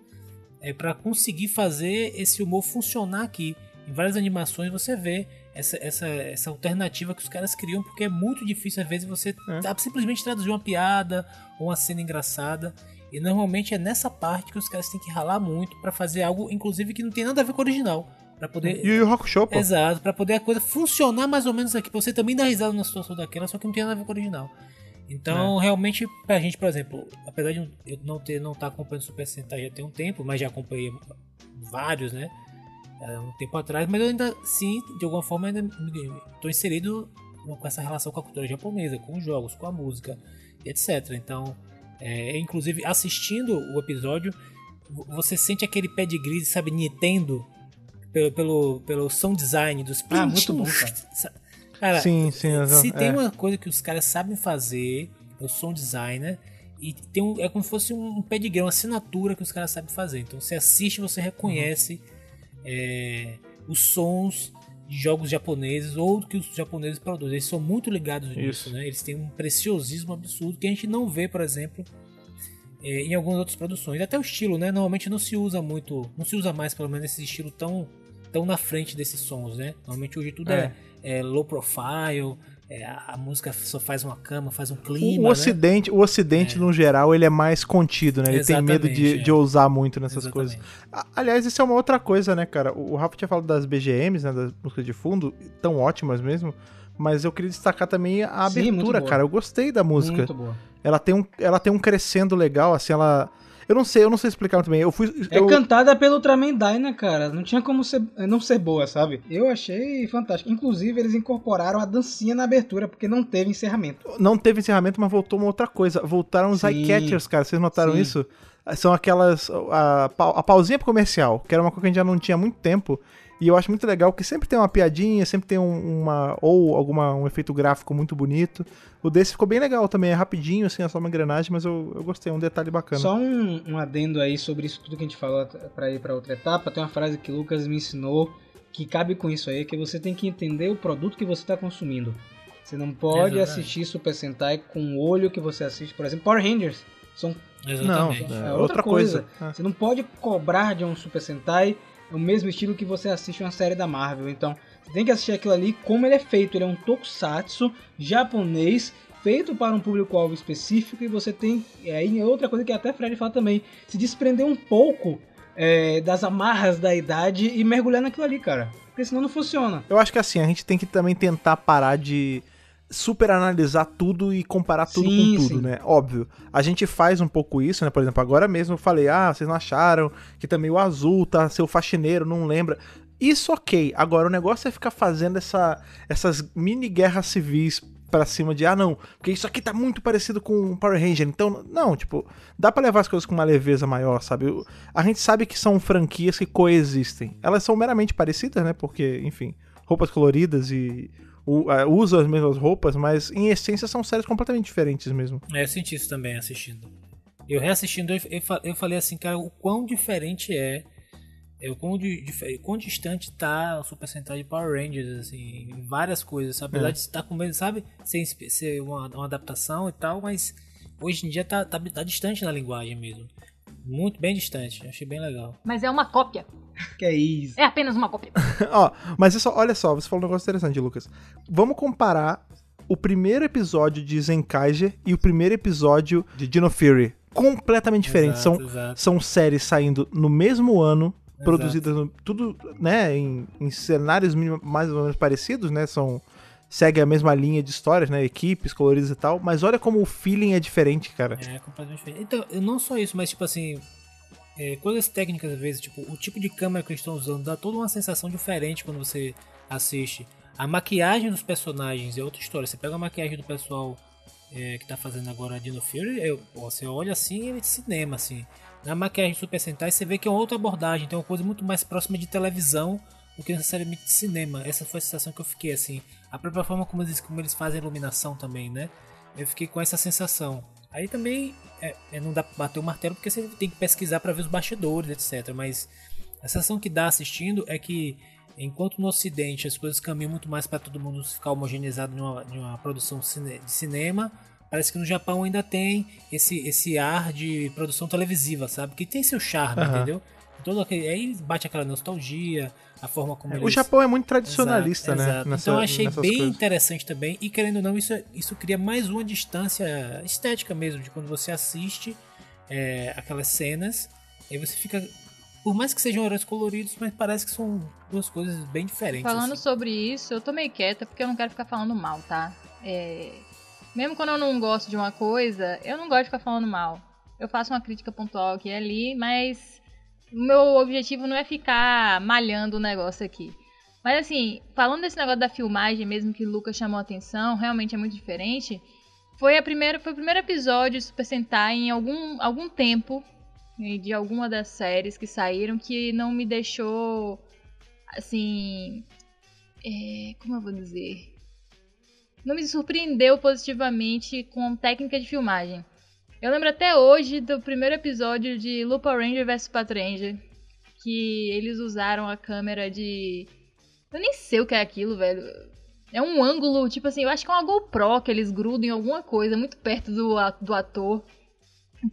é, para conseguir fazer esse humor funcionar aqui. Em várias animações você vê essa, essa, essa alternativa que os caras criam, porque é muito difícil às vezes você É. tá- simplesmente traduzir uma piada ou uma cena engraçada. E normalmente é nessa parte que os caras têm que ralar muito para fazer algo, inclusive, que não tem nada a ver com o original. Pra poder. E o Hakusho, pô. Exato, pra poder a coisa funcionar mais ou menos aqui. Pra você também dar risada na situação daquela, só que não tem nada a ver com o original. Então, realmente, pra gente, por exemplo, apesar de eu não ter não estar acompanhando Super Sentai já tem um tempo, mas já acompanhei vários, né? Há um tempo atrás, mas eu ainda, sim, de alguma forma, ainda estou inserido com essa relação com a cultura japonesa, com os jogos, com a música, etc. Então, é, inclusive, assistindo o episódio, vo- você sente aquele pedigree, sabe, Nintendo, pelo, pelo, pelo sound design dos Ah, muito bom, cara. Cara, Sim, sim, se é. tem uma coisa que os caras sabem fazer, é o sound designer. E tem um, é como se fosse um pedigree, uma assinatura que os caras sabem fazer. Então você assiste, você reconhece é, os sons de jogos japoneses ou que os japoneses produzem. Eles são muito ligados nisso, Isso. né? Eles têm um preciosismo absurdo que a gente não vê, por exemplo, é, em algumas outras produções. Até o estilo, né? Normalmente não se usa muito, não se usa mais, pelo menos, esse estilo tão, tão na frente desses sons, né? Normalmente hoje tudo é, é low profile, é, a, música só faz uma cama, faz um clima, O né? ocidente, o ocidente no geral, ele é mais contido, né? Ele tem medo de, Exatamente, é. de ousar muito nessas Exatamente. coisas. Aliás, isso é uma outra coisa, né, cara? O o Rafa tinha falado das BGMs, né, das músicas de fundo, tão ótimas mesmo, mas eu queria destacar também a Sim, abertura, boa. cara. Eu gostei da música. Muito boa. Ela tem um ela tem um crescendo legal, assim, ela eu não sei, eu não sei explicar muito bem. Eu fui É eu, cantada pelo Ultraman Dyna, cara. Não tinha como ser- não ser boa, sabe? Eu achei fantástico. Inclusive, eles incorporaram a dancinha na abertura, porque não teve encerramento. não teve encerramento, mas voltou uma outra coisa. Voltaram os Sim. eye catchers, cara. Vocês notaram Sim. isso? São aquelas. A, a pausinha pro comercial, que era uma coisa que a gente já não tinha há muito tempo. E eu acho muito legal que sempre tem uma piadinha, sempre tem um- uma. Ou alguma, um efeito gráfico muito bonito. O desse ficou bem legal também, é rapidinho, assim, é só uma engrenagem, mas eu, eu gostei, é um detalhe bacana. Só um, um adendo aí sobre isso tudo que a gente falou pra ir pra outra etapa. Tem uma frase que o Lucas me ensinou que cabe com isso aí, que você tem que entender o produto que você está consumindo. Você não pode Exatamente. assistir Super Sentai com o olho que você assiste, por exemplo, Power Rangers. São Não, Exatamente. é, É outra, outra coisa. coisa. Você não pode cobrar de um Super Sentai o mesmo estilo que você assiste uma série da Marvel. Então, você tem que assistir aquilo ali como ele é feito. Ele é um tokusatsu japonês, feito para um público-alvo específico. E você tem. E aí, outra coisa que até Fred fala também: se desprender um pouco é, das amarras da idade e mergulhar naquilo ali, cara. Porque senão não funciona. Eu acho que assim, a gente tem que também tentar parar de super analisar tudo e comparar tudo Sim, com tudo, sim. né? Óbvio. A gente faz um pouco isso, né? Por exemplo, agora mesmo eu falei, ah, vocês não acharam que também o azul tá seu faxineiro, não lembra. Isso ok. Agora o negócio é ficar fazendo essa, essas mini guerras civis pra cima de, ah, não, porque isso aqui tá muito parecido com o Power Ranger. Então, não, tipo, dá pra levar as coisas com uma leveza maior, sabe? A gente sabe que são franquias que coexistem. Elas são meramente parecidas, né? Porque, enfim, roupas coloridas e u- ah, usam as mesmas roupas, mas em essência são séries completamente diferentes mesmo. É, eu senti isso também assistindo. Eu reassistindo, eu, eu eu falei assim, cara, o quão diferente é, é o quão, dif- quão distante tá o Super Sentai de Power Rangers, assim, em várias coisas, sabe? apesar É. de estar com medo, sabe, ser, ser uma, uma adaptação e tal, mas hoje em dia tá, tá, tá distante na linguagem mesmo. Muito bem distante, achei bem legal. Mas é uma cópia. Que é isso. É apenas uma cópia. Ó, mas isso, olha só, você falou um negócio interessante, Lucas. Vamos comparar o primeiro episódio de Zenkaiger e o primeiro episódio de Dino Fury. Completamente diferentes. Exato, São, exato. são séries saindo no mesmo ano, Exato. produzidas no- tudo, né, em, em cenários mais ou menos parecidos, né? São segue a mesma linha de histórias, né? Equipes coloridas e tal, mas olha como o feeling é diferente, cara. É, completamente diferente. Então, não só isso, mas tipo assim, é, coisas técnicas às vezes, tipo, o tipo de câmera que eles estão usando dá toda uma sensação diferente quando você assiste. A maquiagem dos personagens é outra história. Você pega a maquiagem do pessoal é, que tá fazendo agora Dino Fury, eu, você olha assim, é de cinema, assim. Na maquiagem do Super Sentai, você vê que é outra abordagem, tem uma coisa muito mais próxima de televisão do que necessariamente de cinema. Essa foi a sensação que eu fiquei, assim. A própria forma como eles, como eles fazem a iluminação também, né? Eu fiquei com essa sensação. Aí também é, é, não dá pra bater o martelo porque você tem que pesquisar para ver os bastidores, etc. Mas a sensação que dá assistindo é que enquanto no Ocidente as coisas caminham muito mais para todo mundo ficar homogeneizado em uma, em uma produção cine- de cinema, parece que no Japão ainda tem esse, esse ar de produção televisiva, sabe? Que tem seu charme, Aham. entendeu? Todo aquele, aí bate aquela nostalgia, a forma como O eles... Japão é muito tradicionalista, Exato, né? exato. nessa- então eu achei bem coisas. interessante também. E querendo ou não, isso, isso cria mais uma distância estética mesmo, de quando você assiste é, aquelas cenas, aí você fica. Por mais que sejam heróis coloridos, mas parece que são duas coisas bem diferentes. Falando assim. sobre isso, eu tô meio quieta porque eu não quero ficar falando mal, tá? É, Mesmo quando eu não gosto de uma coisa, eu não gosto de ficar falando mal. Eu faço uma crítica pontual aqui e ali, mas o meu objetivo não é ficar malhando o negócio aqui. Mas assim, falando desse negócio da filmagem mesmo que o Lucas chamou a atenção, realmente é muito diferente. Foi, a primeira, foi o primeiro episódio de Super Sentai em algum, algum tempo, né, de alguma das séries que saíram, que não me deixou, assim... é, como eu vou dizer? Não me surpreendeu positivamente com técnica de filmagem. Eu lembro até hoje do primeiro episódio de Lupa Ranger vs Patranger, que eles usaram a câmera de. Eu nem sei o que é aquilo, velho. É um ângulo, tipo assim, eu acho que é uma GoPro que eles grudam em alguma coisa muito perto do, do ator.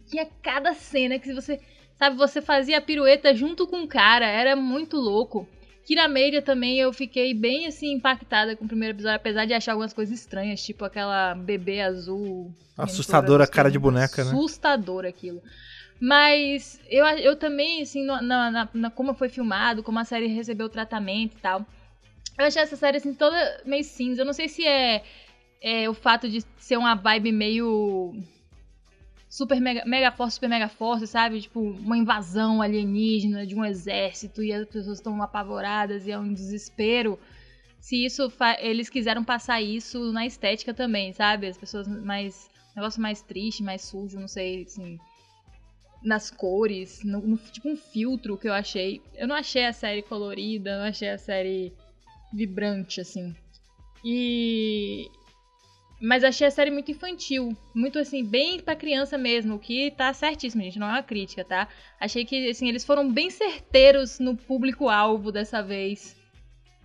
Tinha cada cena que você, sabe, você fazia a pirueta junto com o cara, era muito louco. Kira Media também eu fiquei bem assim impactada com o primeiro episódio, apesar de achar algumas coisas estranhas, tipo aquela bebê azul. Assustadora cara de boneca, né? Assustador aquilo. Mas eu, eu também, assim, na, na, na- como foi filmado, como a série recebeu o tratamento e tal. Eu achei essa série, assim, toda meio cinza. Eu não sei se é, é o fato de ser uma vibe meio. Super mega, mega force, super mega force, sabe? Tipo, uma invasão alienígena de um exército e as pessoas estão apavoradas e é um desespero. Se isso eles quiseram passar isso na estética também, sabe? As pessoas mais. negócio mais triste, mais sujo, não sei, assim. Nas cores, no, no- tipo um filtro que eu achei. Eu não achei a série colorida, não achei a série vibrante, assim. E. Mas achei a série muito infantil. Muito assim, bem pra criança mesmo. O que tá certíssimo, gente. Não é uma crítica, tá? Achei que, assim, eles foram bem certeiros no público-alvo dessa vez.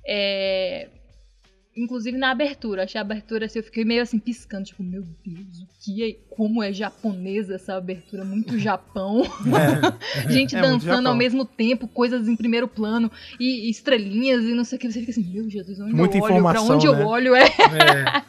É. Inclusive na abertura. Achei a abertura assim, eu fiquei meio assim piscando. Tipo, meu Deus, o que é. Como é japonesa essa abertura? Muito Japão. Gente É, muito dançando Japão. ao mesmo tempo, coisas em primeiro plano e, e estrelinhas e não sei o que. Você fica assim, meu Jesus, onde Muita eu olho? Pra informação, onde né? eu olho é. É,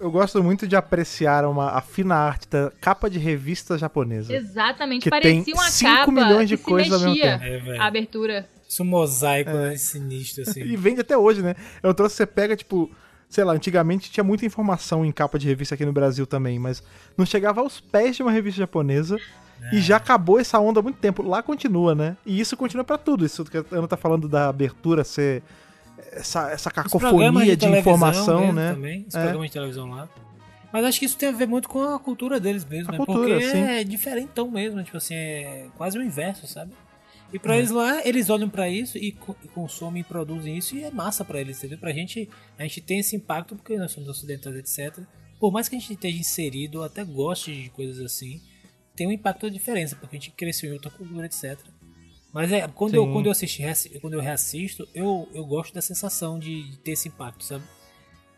Eu gosto muito de apreciar uma, a fina arte da capa de revista japonesa. Exatamente, Que parecia tem uma cinco capa milhões de coisas ao mesmo tempo. é, a abertura. Isso é um mosaico né, sinistro, assim. E vende até hoje, né? É um troço que você pega, tipo, sei lá, antigamente tinha muita informação em capa de revista aqui no Brasil também, mas não chegava aos pés de uma revista japonesa. É. E já acabou essa onda há muito tempo. Lá continua, né? E isso continua pra tudo. Isso que a Ana tá falando da abertura ser essa, essa cacofonia de, televisão informação, né? Também, os É. programas de televisão lá. Mas acho que isso tem a ver muito com a cultura deles mesmo, A né? cultura, Porque sim. é diferentão mesmo, tipo assim, é quase o inverso, sabe? E É. pra eles lá, eles olham pra isso e, co- e consomem e produzem isso e é massa pra eles, entendeu? Pra gente, a gente tem esse impacto porque nós somos ocidentais, etc. Por mais que a gente esteja inserido, ou até goste de coisas assim, tem um impacto de diferença, porque a gente cresceu em outra cultura, etc. Mas é, quando, eu, quando eu assisti, quando eu reassisto, eu, eu gosto da sensação de, de ter esse impacto, sabe?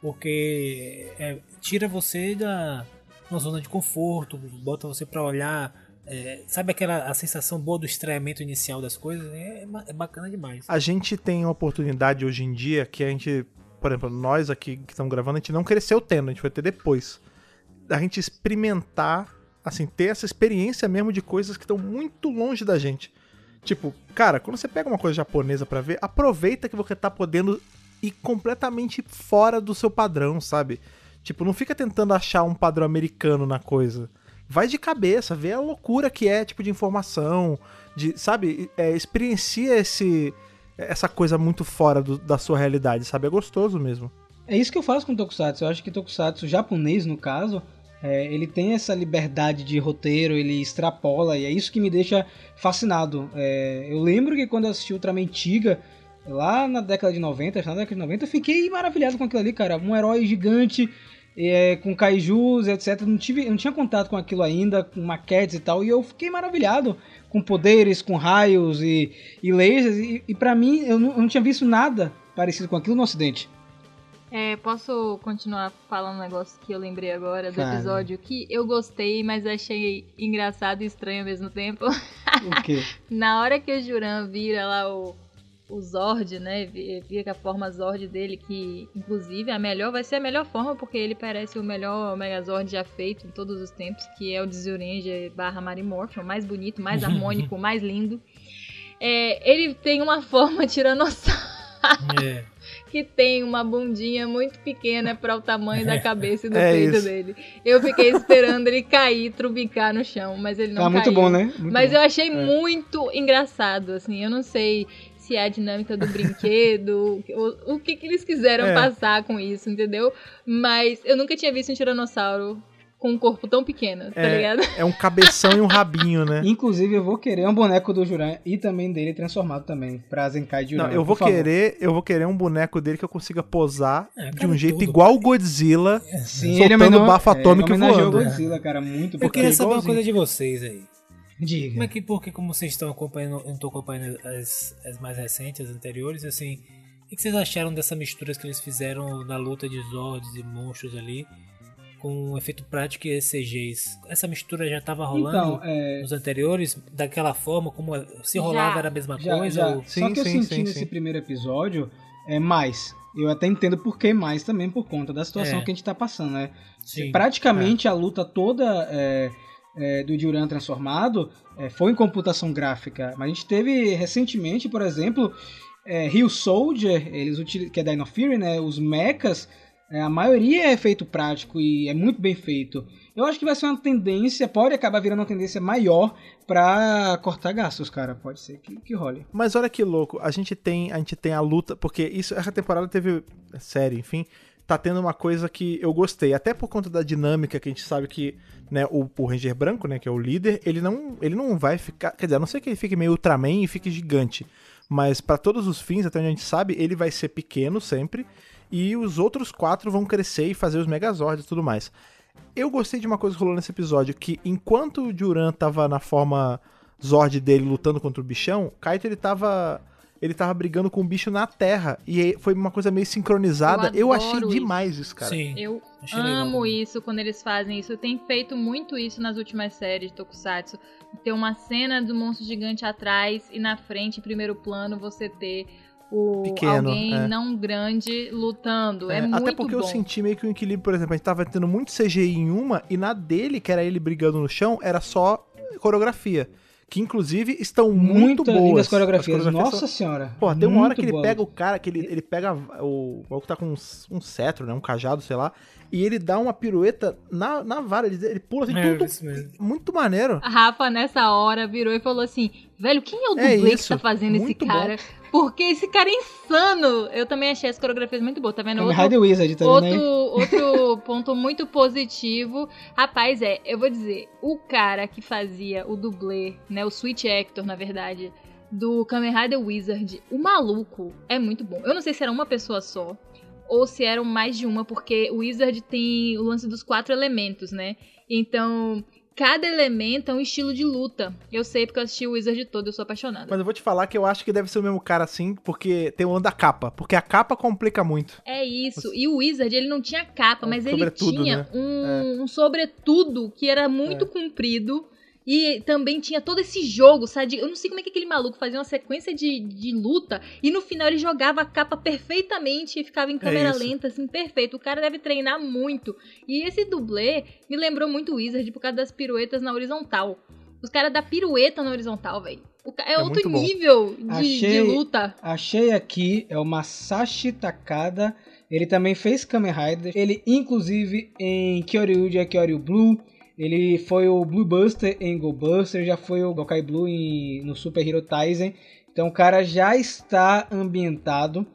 Porque é, tira você da uma zona de conforto, bota você pra olhar, é, sabe aquela a sensação boa do estranhamento inicial das coisas? É, é bacana demais. A gente tem uma oportunidade hoje em dia que a gente, por exemplo, nós aqui que estamos gravando, a gente não cresceu tendo, a gente vai ter depois. A gente experimentar, assim, ter essa experiência mesmo de coisas que estão muito longe da gente. Tipo, cara, quando você pega uma coisa japonesa pra ver, aproveita que você tá podendo ir completamente fora do seu padrão, sabe? Tipo, não fica tentando achar um padrão americano na coisa. Vai de cabeça, vê a loucura que é, tipo, de informação, de, sabe? É, experiencia esse, essa coisa muito fora do- da sua realidade, sabe? É gostoso mesmo. É isso que eu faço com Tokusatsu. Eu acho que Tokusatsu japonês, no caso, é, ele tem essa liberdade de roteiro, ele extrapola, e é isso que me deixa fascinado. É, eu lembro que quando eu assisti Ultraman Tiga, lá na década de 90, na década de 90, eu fiquei maravilhado com aquilo ali, cara. Um herói gigante, é, com kaijus, etc. Não, tive, não tinha contato com aquilo ainda, com maquetes e tal, e eu fiquei maravilhado com poderes, com raios e, e lasers, e, e para mim, eu não, eu não tinha visto nada parecido com aquilo no ocidente. É, posso continuar falando um negócio que eu lembrei agora do Fala. episódio que eu gostei, mas achei engraçado e estranho ao mesmo tempo. O quê? Na hora que o Juran vira lá o, o Zord, né? Vira a forma Zord dele, que inclusive a melhor vai ser a melhor forma, porque ele parece o melhor Megazord já feito em todos os tempos, que é o Zyuranger barra Marimorph, o mais bonito, mais harmônico, mais lindo. É, ele tem uma forma tiranossauro É. que tem uma bundinha muito pequena para o tamanho da cabeça e do É peito isso. dele. Eu fiquei esperando ele cair, trubicar no chão, mas ele não Tá muito caiu. bom, né? Muito Mas bom. eu achei É. muito engraçado, assim. Eu não sei se é a dinâmica do brinquedo, o, o que, que eles quiseram É. passar com isso, entendeu? Mas eu nunca tinha visto um tiranossauro com um corpo tão pequeno, tá É. ligado? É um cabeção e um rabinho, né? Inclusive, eu vou querer um boneco do Juran e também dele transformado também, pra Zenkai de Juran. Não, eu vou favor. querer, eu vou querer um boneco dele que eu consiga posar É, de um jeito tudo. igual o Godzilla. Sim, soltando ele homenou- bafo atômico é, e ele voando. o Godzilla, cara, muito Eu porque queria é saber uma igualzinho. coisa de vocês aí. Diga. Como é que, porque como vocês estão acompanhando, eu não tô acompanhando as, as mais recentes, as anteriores, assim, o que vocês acharam dessa mistura que eles fizeram na luta de Zords e monstros ali, com efeito prático e CGs? Essa mistura já tava rolando Então, é, nos anteriores, daquela forma, como se Já. rolava era a mesma já, coisa? já. ou- Sim, Só que eu sim, senti sim, nesse sim. primeiro episódio é mais. Eu até entendo por que mais também, por conta da situação É. que a gente tá passando, né? Sim. Praticamente a luta toda é, é, do Duran transformado é, foi em computação gráfica. Mas a gente teve recentemente, por exemplo, é, Rio Soldier, eles util- que é Dino Fury, né? Os mechas, é, a maioria é efeito prático e é muito bem feito. Eu acho que vai ser uma tendência, pode acabar virando uma tendência maior pra cortar gastos, cara. Pode ser que, que role. Mas olha que louco, a gente tem, a gente tem a luta, porque isso essa temporada teve série, enfim, tá tendo uma coisa que eu gostei, até por conta da dinâmica que a gente sabe que, né, o, o Ranger branco, né, que é o líder, ele não, ele não vai ficar, quer dizer, a não ser que ele fique meio Ultraman e fique gigante, mas pra todos os fins, até onde a gente sabe, ele vai ser pequeno sempre e os outros quatro vão crescer e fazer os Megazords e tudo mais. Eu gostei de uma coisa que rolou nesse episódio, que enquanto o Duran tava na forma Zord dele lutando contra o bichão, Kaito ele tava ele tava brigando com o bicho na terra e foi uma coisa meio sincronizada. Eu, Eu achei adoro demais isso, cara. Sim. Eu Achei legal amo também. isso quando eles fazem isso. Tem feito muito isso nas últimas séries de Tokusatsu. Ter uma cena do monstro gigante atrás e na frente, em primeiro plano, você ter o Pequeno, alguém é. não grande lutando. É, É, muito até porque bom. eu senti meio que um equilíbrio, por exemplo, a gente tava tendo muito CGI em uma e na dele, que era ele brigando no chão, era só coreografia. Que inclusive estão muito, boas. lindas As coreografias. coreografias Nossa são- senhora. Porra, tem uma hora Muito que ele boas. pega o cara, que ele, ele pega o. O que tá com um, um cetro, né? Um cajado, sei lá. E ele dá uma pirueta na, na vara. Ele, ele pula assim, É, tudo. isso mesmo. Muito maneiro. A Rafa, nessa hora, virou e falou assim: Velho, quem é o É dublê que isso, tá fazendo esse cara? Porque esse cara é insano. Eu também achei as coreografias muito boas, tá vendo? Kamen Outro- Rider Wizard também, Outro, né? outro ponto muito positivo. Rapaz, é, eu vou dizer, o cara que fazia o dublê, né? O Switch Actor, na verdade, do Kamen Rider Wizard, o maluco é muito bom. Eu não sei se era uma pessoa só. Ou se eram mais de uma, porque o Wizard tem o lance dos quatro elementos, né? Então, cada elemento é um estilo de luta. Eu sei porque eu assisti o Wizard todo, eu sou apaixonada. Mas eu vou te falar que eu acho que deve ser o mesmo cara assim, porque tem o ano da capa. Porque a capa complica muito. É isso. E o Wizard, ele não tinha capa, Um mas ele tinha né? um, um sobretudo que era muito É. comprido. E também tinha todo esse jogo, sabe? Eu não sei como é que aquele maluco fazia uma sequência de, de luta e no final ele jogava a capa perfeitamente e ficava em câmera É lenta, assim, perfeito. O cara deve treinar muito. E esse dublê me lembrou muito o Wizard por causa das piruetas na horizontal. Os caras da pirueta na horizontal, velho. É, É outro nível de, Achei- de luta. Achei aqui, é o Masashi Takada. Ele também fez Kamen Rider. Ele, inclusive, em Kyoryu é Kyoryu Blue. Ele foi o Blue Buster em Go Buster. Já foi o Gokai Blue em, no Super Hero Taisen. Então o cara já está ambientado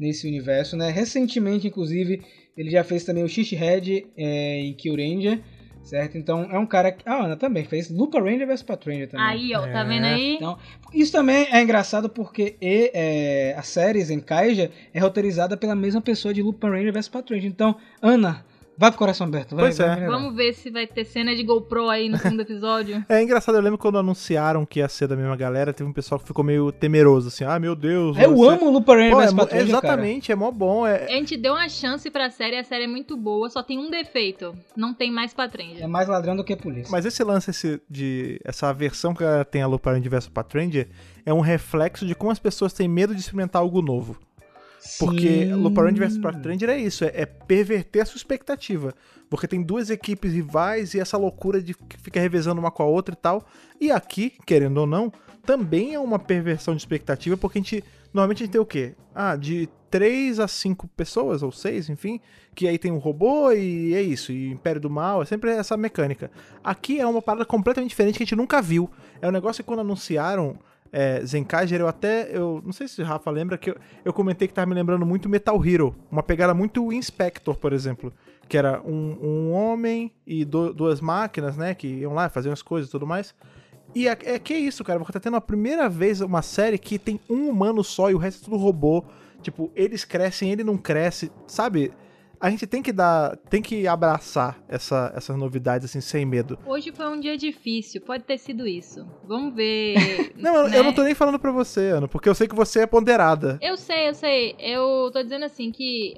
nesse universo, né? Recentemente, inclusive, ele já fez também o Shish-Head é, em Kill Ranger, certo? Então é um cara que... Ah, Ana também fez Lupa Ranger vs Patranger também. Aí, ó, tá É. vendo aí? Então, isso também é engraçado porque e, é, a série Zenkaija é roteirizada pela mesma pessoa de Lupin Ranger vs Patranger. Então, Ana, vai pro coração aberto. Vai, Pois vai é. Vamos ver se vai ter cena de GoPro aí no segundo episódio. É engraçado, eu lembro quando anunciaram que ia ser da mesma galera, teve um pessoal que ficou meio temeroso, assim, ah, meu Deus. Eu vai ser- amo Lupin Ranger Pô, é vs mo- Patranger, cara. Exatamente, é mó bom. É, A gente deu uma chance pra série, a série é muito boa, só tem um defeito. Não tem mais É Patranger. mais ladrão do que polícia. Mas esse lance esse de. Essa versão que ela tem a Ranger vs Patranger é um reflexo de como as pessoas têm medo de experimentar algo novo. Porque Sim. Lupin Ranger vs Patranger é isso, é, é perverter a sua expectativa. Porque tem duas equipes rivais e essa loucura de que fica revezando uma com a outra e tal. E aqui, querendo ou não, também é uma perversão de expectativa, porque a gente. Normalmente a gente tem o quê? Ah, de 3 a 5 pessoas, ou 6, enfim, que aí tem um robô e é isso, e Império do Mal, é sempre essa mecânica. Aqui é uma parada completamente diferente que a gente nunca viu. É um negócio que quando anunciaram é, Zenkaiger, eu até. Eu não sei se o Rafa lembra que eu, eu comentei que tava me lembrando muito Metal Hero. Uma pegada muito Inspector, por exemplo. Que era um, um homem e do- duas máquinas, né? Que iam lá fazer as coisas e tudo mais. E é, é que é isso, cara. Tá tendo a primeira vez uma série que tem um humano só e o resto é tudo robô. Tipo, eles crescem, ele não cresce, sabe? A gente tem que dar. Tem que abraçar essa, essas novidades assim, sem medo. Hoje foi um dia difícil, pode ter sido isso. Vamos ver. Não, eu, né? eu não tô nem falando pra você, Ana, porque eu sei que você é ponderada. Eu sei, eu sei. Eu tô dizendo assim que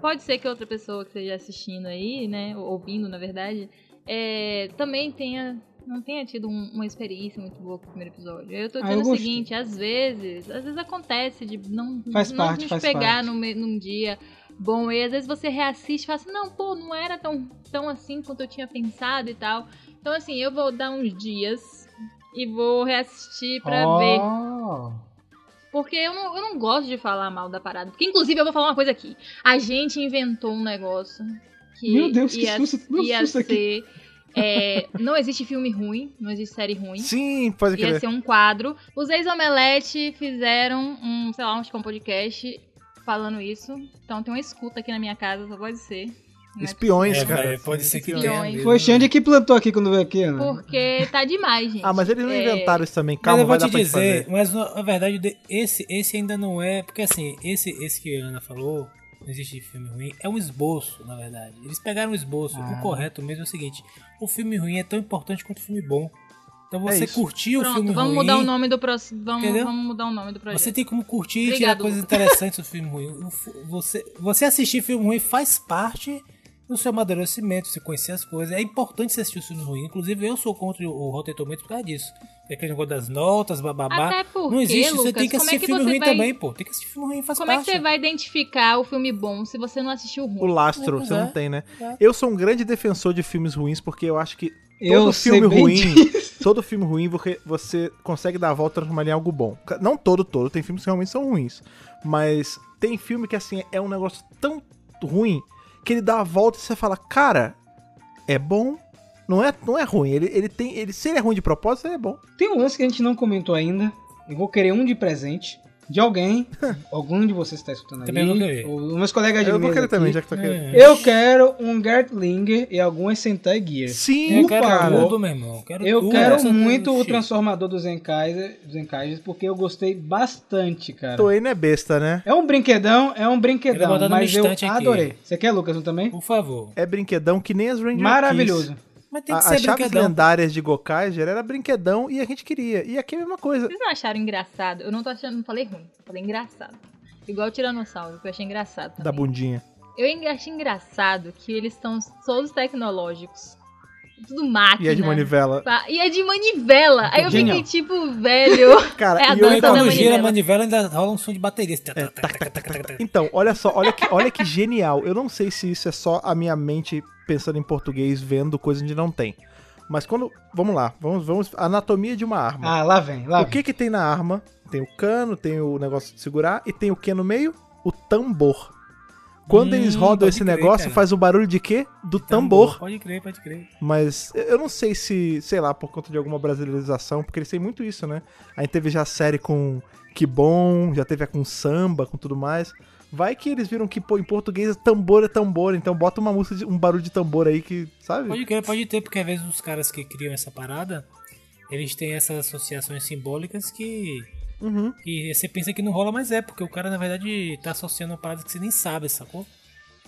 pode ser que outra pessoa que esteja assistindo aí, né, ou ouvindo, na verdade, é, também tenha não tenha tido um- uma experiência muito boa com o primeiro episódio. Eu tô Ah, dizendo eu o seguinte, às vezes, às vezes acontece de não, Faz não parte, nos faz pegar parte. num, num dia bom e às vezes você reassiste e fala assim, não, pô, não era tão, tão assim quanto eu tinha pensado e tal. Então assim, eu vou dar uns dias e vou reassistir pra ver. Oh. Porque eu não, eu não gosto de falar mal da parada. Porque, inclusive, eu vou falar uma coisa aqui. A gente inventou um negócio que Meu Deus, que ia, susto, meu ia susto aqui. ser... é, não existe filme ruim, não existe série ruim. Sim, pode Ia crer. ser um quadro. Os ex-omelete fizeram um, sei lá, que um podcast falando isso. Então tem uma escuta aqui na minha casa, só pode ser. É Espiões, É, cara. velho, pode ser que Espiões. Foi Xande que plantou aqui quando veio aqui, Ana. Porque tá demais, gente. Ah, mas eles não É, inventaram isso também. Mas Calma, eu vou vai dar te dizer, fazer. mas na verdade de- esse, esse ainda não é. Porque assim, esse, esse que a Ana falou, não existe filme ruim, é um esboço, na verdade. Eles pegaram um esboço. Ah. O correto mesmo é o seguinte: o filme ruim é tão importante quanto o filme bom. Então você isso. curtir o Pronto, filme vamos ruim. mudar o nome do próximo. Vamos, Entendeu? vamos mudar o nome do projeto. Você tem como curtir e Obrigado, tirar coisas interessantes do filme ruim. O Você, você assistir filme ruim faz parte do seu amadurecimento, você conhecer as coisas. É importante você assistir o filme ruim. Inclusive, eu sou contra o Rotten Tomatoes por causa disso. É aquele negócio das notas, bababá. Até porque, Não existe, você Lucas, tem que como é assistir que filme você ruim vai- também, pô. Tem que assistir filme ruim, faz Como é parte. que você vai identificar o filme bom se você não assistiu o O ruim? lastro, Pois você é. não tem, né? É. Eu sou um grande defensor de filmes ruins porque eu acho que Eu todo sei filme bem ruim, disso. Todo filme ruim você, consegue dar a volta e transformar em algo bom. Não todo, todo, tem filmes que realmente são ruins, mas tem filme que assim é um negócio tão ruim que ele dá a volta e você fala, cara, é bom. Não é, não é ruim, ele, ele tem. Ele, se ele é ruim de propósito, ele é bom. Tem um lance que a gente não comentou ainda. Eu vou querer um de presente de alguém. algum de vocês está escutando Também aí. querer. Ou meus colegas de Eu vou mesa querer aqui. também, já que tá querendo. É. Eu quero um Gert Linger e algumas Sentai Gear. Sim, Eu Por quero favor. tudo, meu irmão. Quero Eu tudo. quero Essa- muito o transformador dos Zenkaiser, dos Zenkaiser, porque eu gostei bastante, cara. Toei não é besta, né? É um brinquedão, é um Eu brinquedão, mas eu instante aqui. adorei. Você quer, Lucas, um também? Por favor. É brinquedão que nem as Ranger Maravilhoso. Keys. Mas tem A- que As ser chaves brinquedão. lendárias de Gokaiger era brinquedão e a gente queria. E aqui é a mesma coisa. Vocês não acharam engraçado? Eu não tô achando, não falei ruim, falei engraçado. Igual o Tiranossauro, que eu achei engraçado Da também. bundinha. Eu achei engraçado que eles estão todos tecnológicos. Tudo máquina. E a de manivela. E a de manivela. Aí eu Genial. fiquei tipo, velho. Cara, É a e eu dança então, da Quando gira a manivela. ainda rola um som de bateria. É, Então, olha só, olha que, olha que genial. Eu não sei se isso é só a minha mente pensando em português, vendo coisa onde não tem. Mas quando. Vamos lá, vamos, vamos. Anatomia de uma arma. Ah, lá vem, lá o vem. que que tem na arma? Tem o cano, tem o negócio de segurar e tem o que no meio? O tambor. Quando Hum, eles rodam esse crer, negócio, cara. faz o barulho de quê? Do tambor. Pode crer, pode crer. Mas eu não sei se, sei lá, por conta de alguma brasileirização, porque eles têm muito isso, né? A gente teve já a série com Que Bom, já teve a com samba, com tudo mais. Vai que eles viram que pô, em português tambor é tambor, então bota uma música, de, um barulho de tambor aí que, sabe? Pode crer, pode ter, porque às vezes os caras que criam essa parada, eles têm essas associações simbólicas que, Uhum. que você pensa que não rola, mas é, porque o cara na verdade tá associando uma parada que você nem sabe, sacou?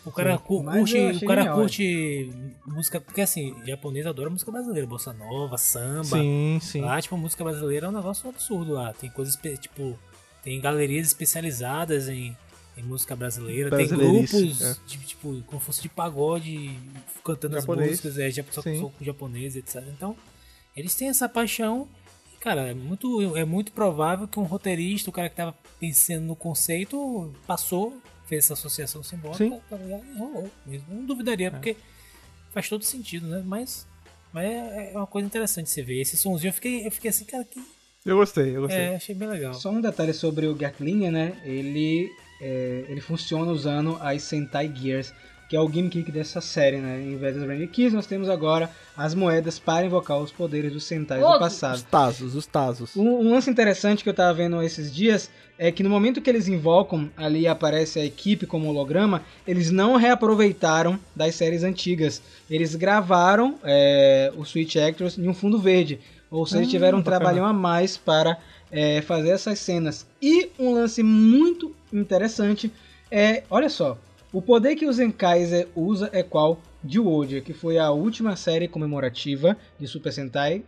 O cara mas curte, o cara genial, curte música, porque assim, japonês adora música brasileira, bossa nova, samba. Sim, sim. Lá, tipo, música brasileira é um negócio absurdo lá. Tem coisas, tipo, tem galerias especializadas em, em música brasileira. Tem grupos, é. de, tipo, como fosse de pagode, cantando Japonês. as músicas, é, Sim. só com japonês, etc. Então, eles têm essa paixão. Cara, é muito, é muito provável que um roteirista, o cara que tava pensando no conceito, passou, fez essa associação simbólica Sim. tá ligado? e rolou. mesmo. Não duvidaria, porque faz todo sentido, né? Mas, mas é é uma coisa interessante você ver. Esse somzinho eu fiquei, eu fiquei assim, cara, que. Eu gostei, eu gostei. É, achei bem legal. Só um detalhe sobre o Gatlinha, né? Ele, é, ele funciona usando as Sentai Gears, que é o gimmick dessa série, né? Em vez das Ranger Keys, nós temos agora as moedas para invocar os poderes dos Sentais do Outro. Os passado. Tazos, os Tazos. Um, um lance interessante que eu tava vendo esses dias é que no momento que eles invocam, ali aparece a equipe como holograma, eles não reaproveitaram das séries antigas. Eles gravaram é, os Switch Actors em um fundo verde. Ou seja, Ah, tiveram um bacana. trabalhão a mais para é, fazer essas cenas. E um lance muito interessante é, olha só, o poder que o Zenkaiser usa é qual? Zyuoja, que foi a última série comemorativa de Super Sentai,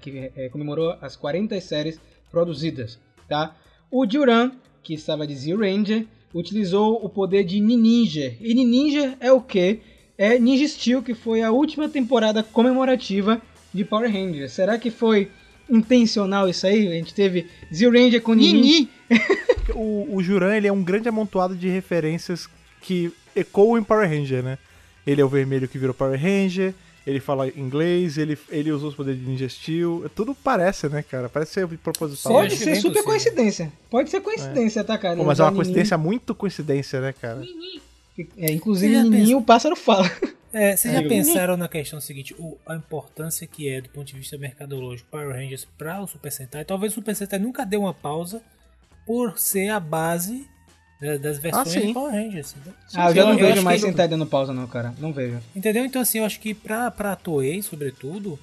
que é, comemorou as 40 séries produzidas, tá? O Juran, que estava de Z-Ranger, utilizou o poder de Ninja. E Ninja é o que? É Ninja Steel, que foi a última temporada comemorativa de Power Rangers. Será que foi intencional isso aí? A gente teve Z-Ranger com Nini. O, o Juran, ele é um grande amontoado de referências que ecoam em Power Ranger, né? Ele é o vermelho que virou Power Ranger, ele fala inglês, ele, ele usou os poderes de Ninja Steel. Tudo parece, né, cara? Parece ser proposital. Pode ser super possível. coincidência. Pode ser coincidência, tá, cara? Pô, mas é uma coincidência, muito coincidência, né, cara? É, inclusive, pensa- o pássaro fala. É, vocês já É. pensaram na questão seguinte, o- a importância que é do ponto de vista mercadológico Power Rangers para o Super Sentai? Talvez o Super Sentai nunca deu uma pausa por ser a base das versões sim. de Power Rangers. entendeu? ah, eu já não acho vejo que- mais Sentai dando pausa, não, cara. Não vejo. Entendeu? Então, assim, eu acho que pra, pra Toei, sobretudo,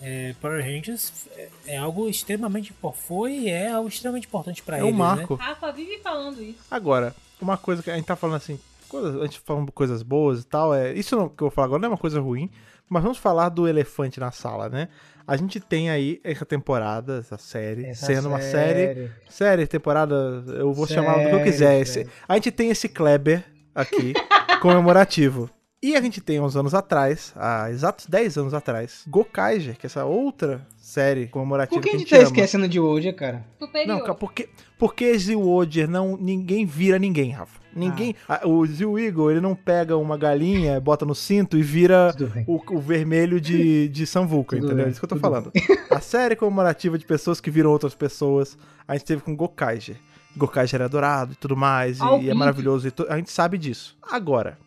é, Power Rangers é, é algo extremamente importante. Foi e é algo extremamente importante pra É eles, um marco. Rafa vive falando isso. Agora, uma coisa que a gente tá falando assim, coisas, a gente falando coisas boas e tal, é isso não, que eu vou falar agora não é uma coisa ruim, mas vamos falar do elefante na sala, né? A gente tem aí essa temporada, essa série, Essa sendo uma série, série, temporada, eu vou chamar do que eu Série, quiser. série. Esse- a gente tem esse Kleber aqui, comemorativo. E a gente tem uns anos atrás, há exatos 10 anos atrás, Gokaiger, que é essa outra série comemorativa Por que a gente tá ama. esquecendo de hoje, cara? Superior. Não, cara, porque, porque Zilwoder não. Ninguém vira ninguém, Rafa. Ninguém. Ah. a- o Zil Eagle, ele não pega uma galinha, bota no cinto e vira bem. o, o vermelho de, de Samvuca, entendeu? bem, É isso que eu tô tudo falando. A série comemorativa de pessoas que viram outras pessoas, a gente teve com Gokaiger. Gokaiger é adorado e tudo mais, e- Ao e, é maravilhoso, e a gente sabe disso. Agora,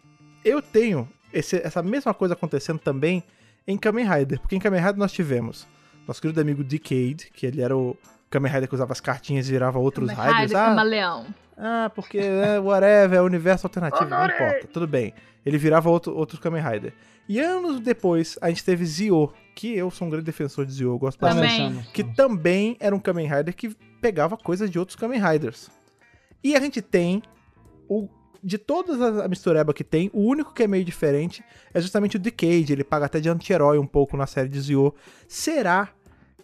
eu tenho esse- essa mesma coisa acontecendo também em Kamen Rider, porque em Kamen Rider nós tivemos nosso querido amigo Decade, que ele era o Kamen Rider que usava as cartinhas e virava outros Kamen Riders. Rider Ah, Camaleão. ah, porque é whatever, é universo alternativo, não importa, tudo bem. Ele virava outro, outro Kamen Rider. E anos depois, a gente teve Zio, que eu sou um grande defensor de Zio, eu gosto bastante. Também. Que também era um Kamen Rider que pegava coisas de outros Kamen Riders. E a gente tem o de todas as a mistureba que tem, o único que é meio diferente é justamente o Decade, ele paga até de anti-herói um pouco na série de Zio. Será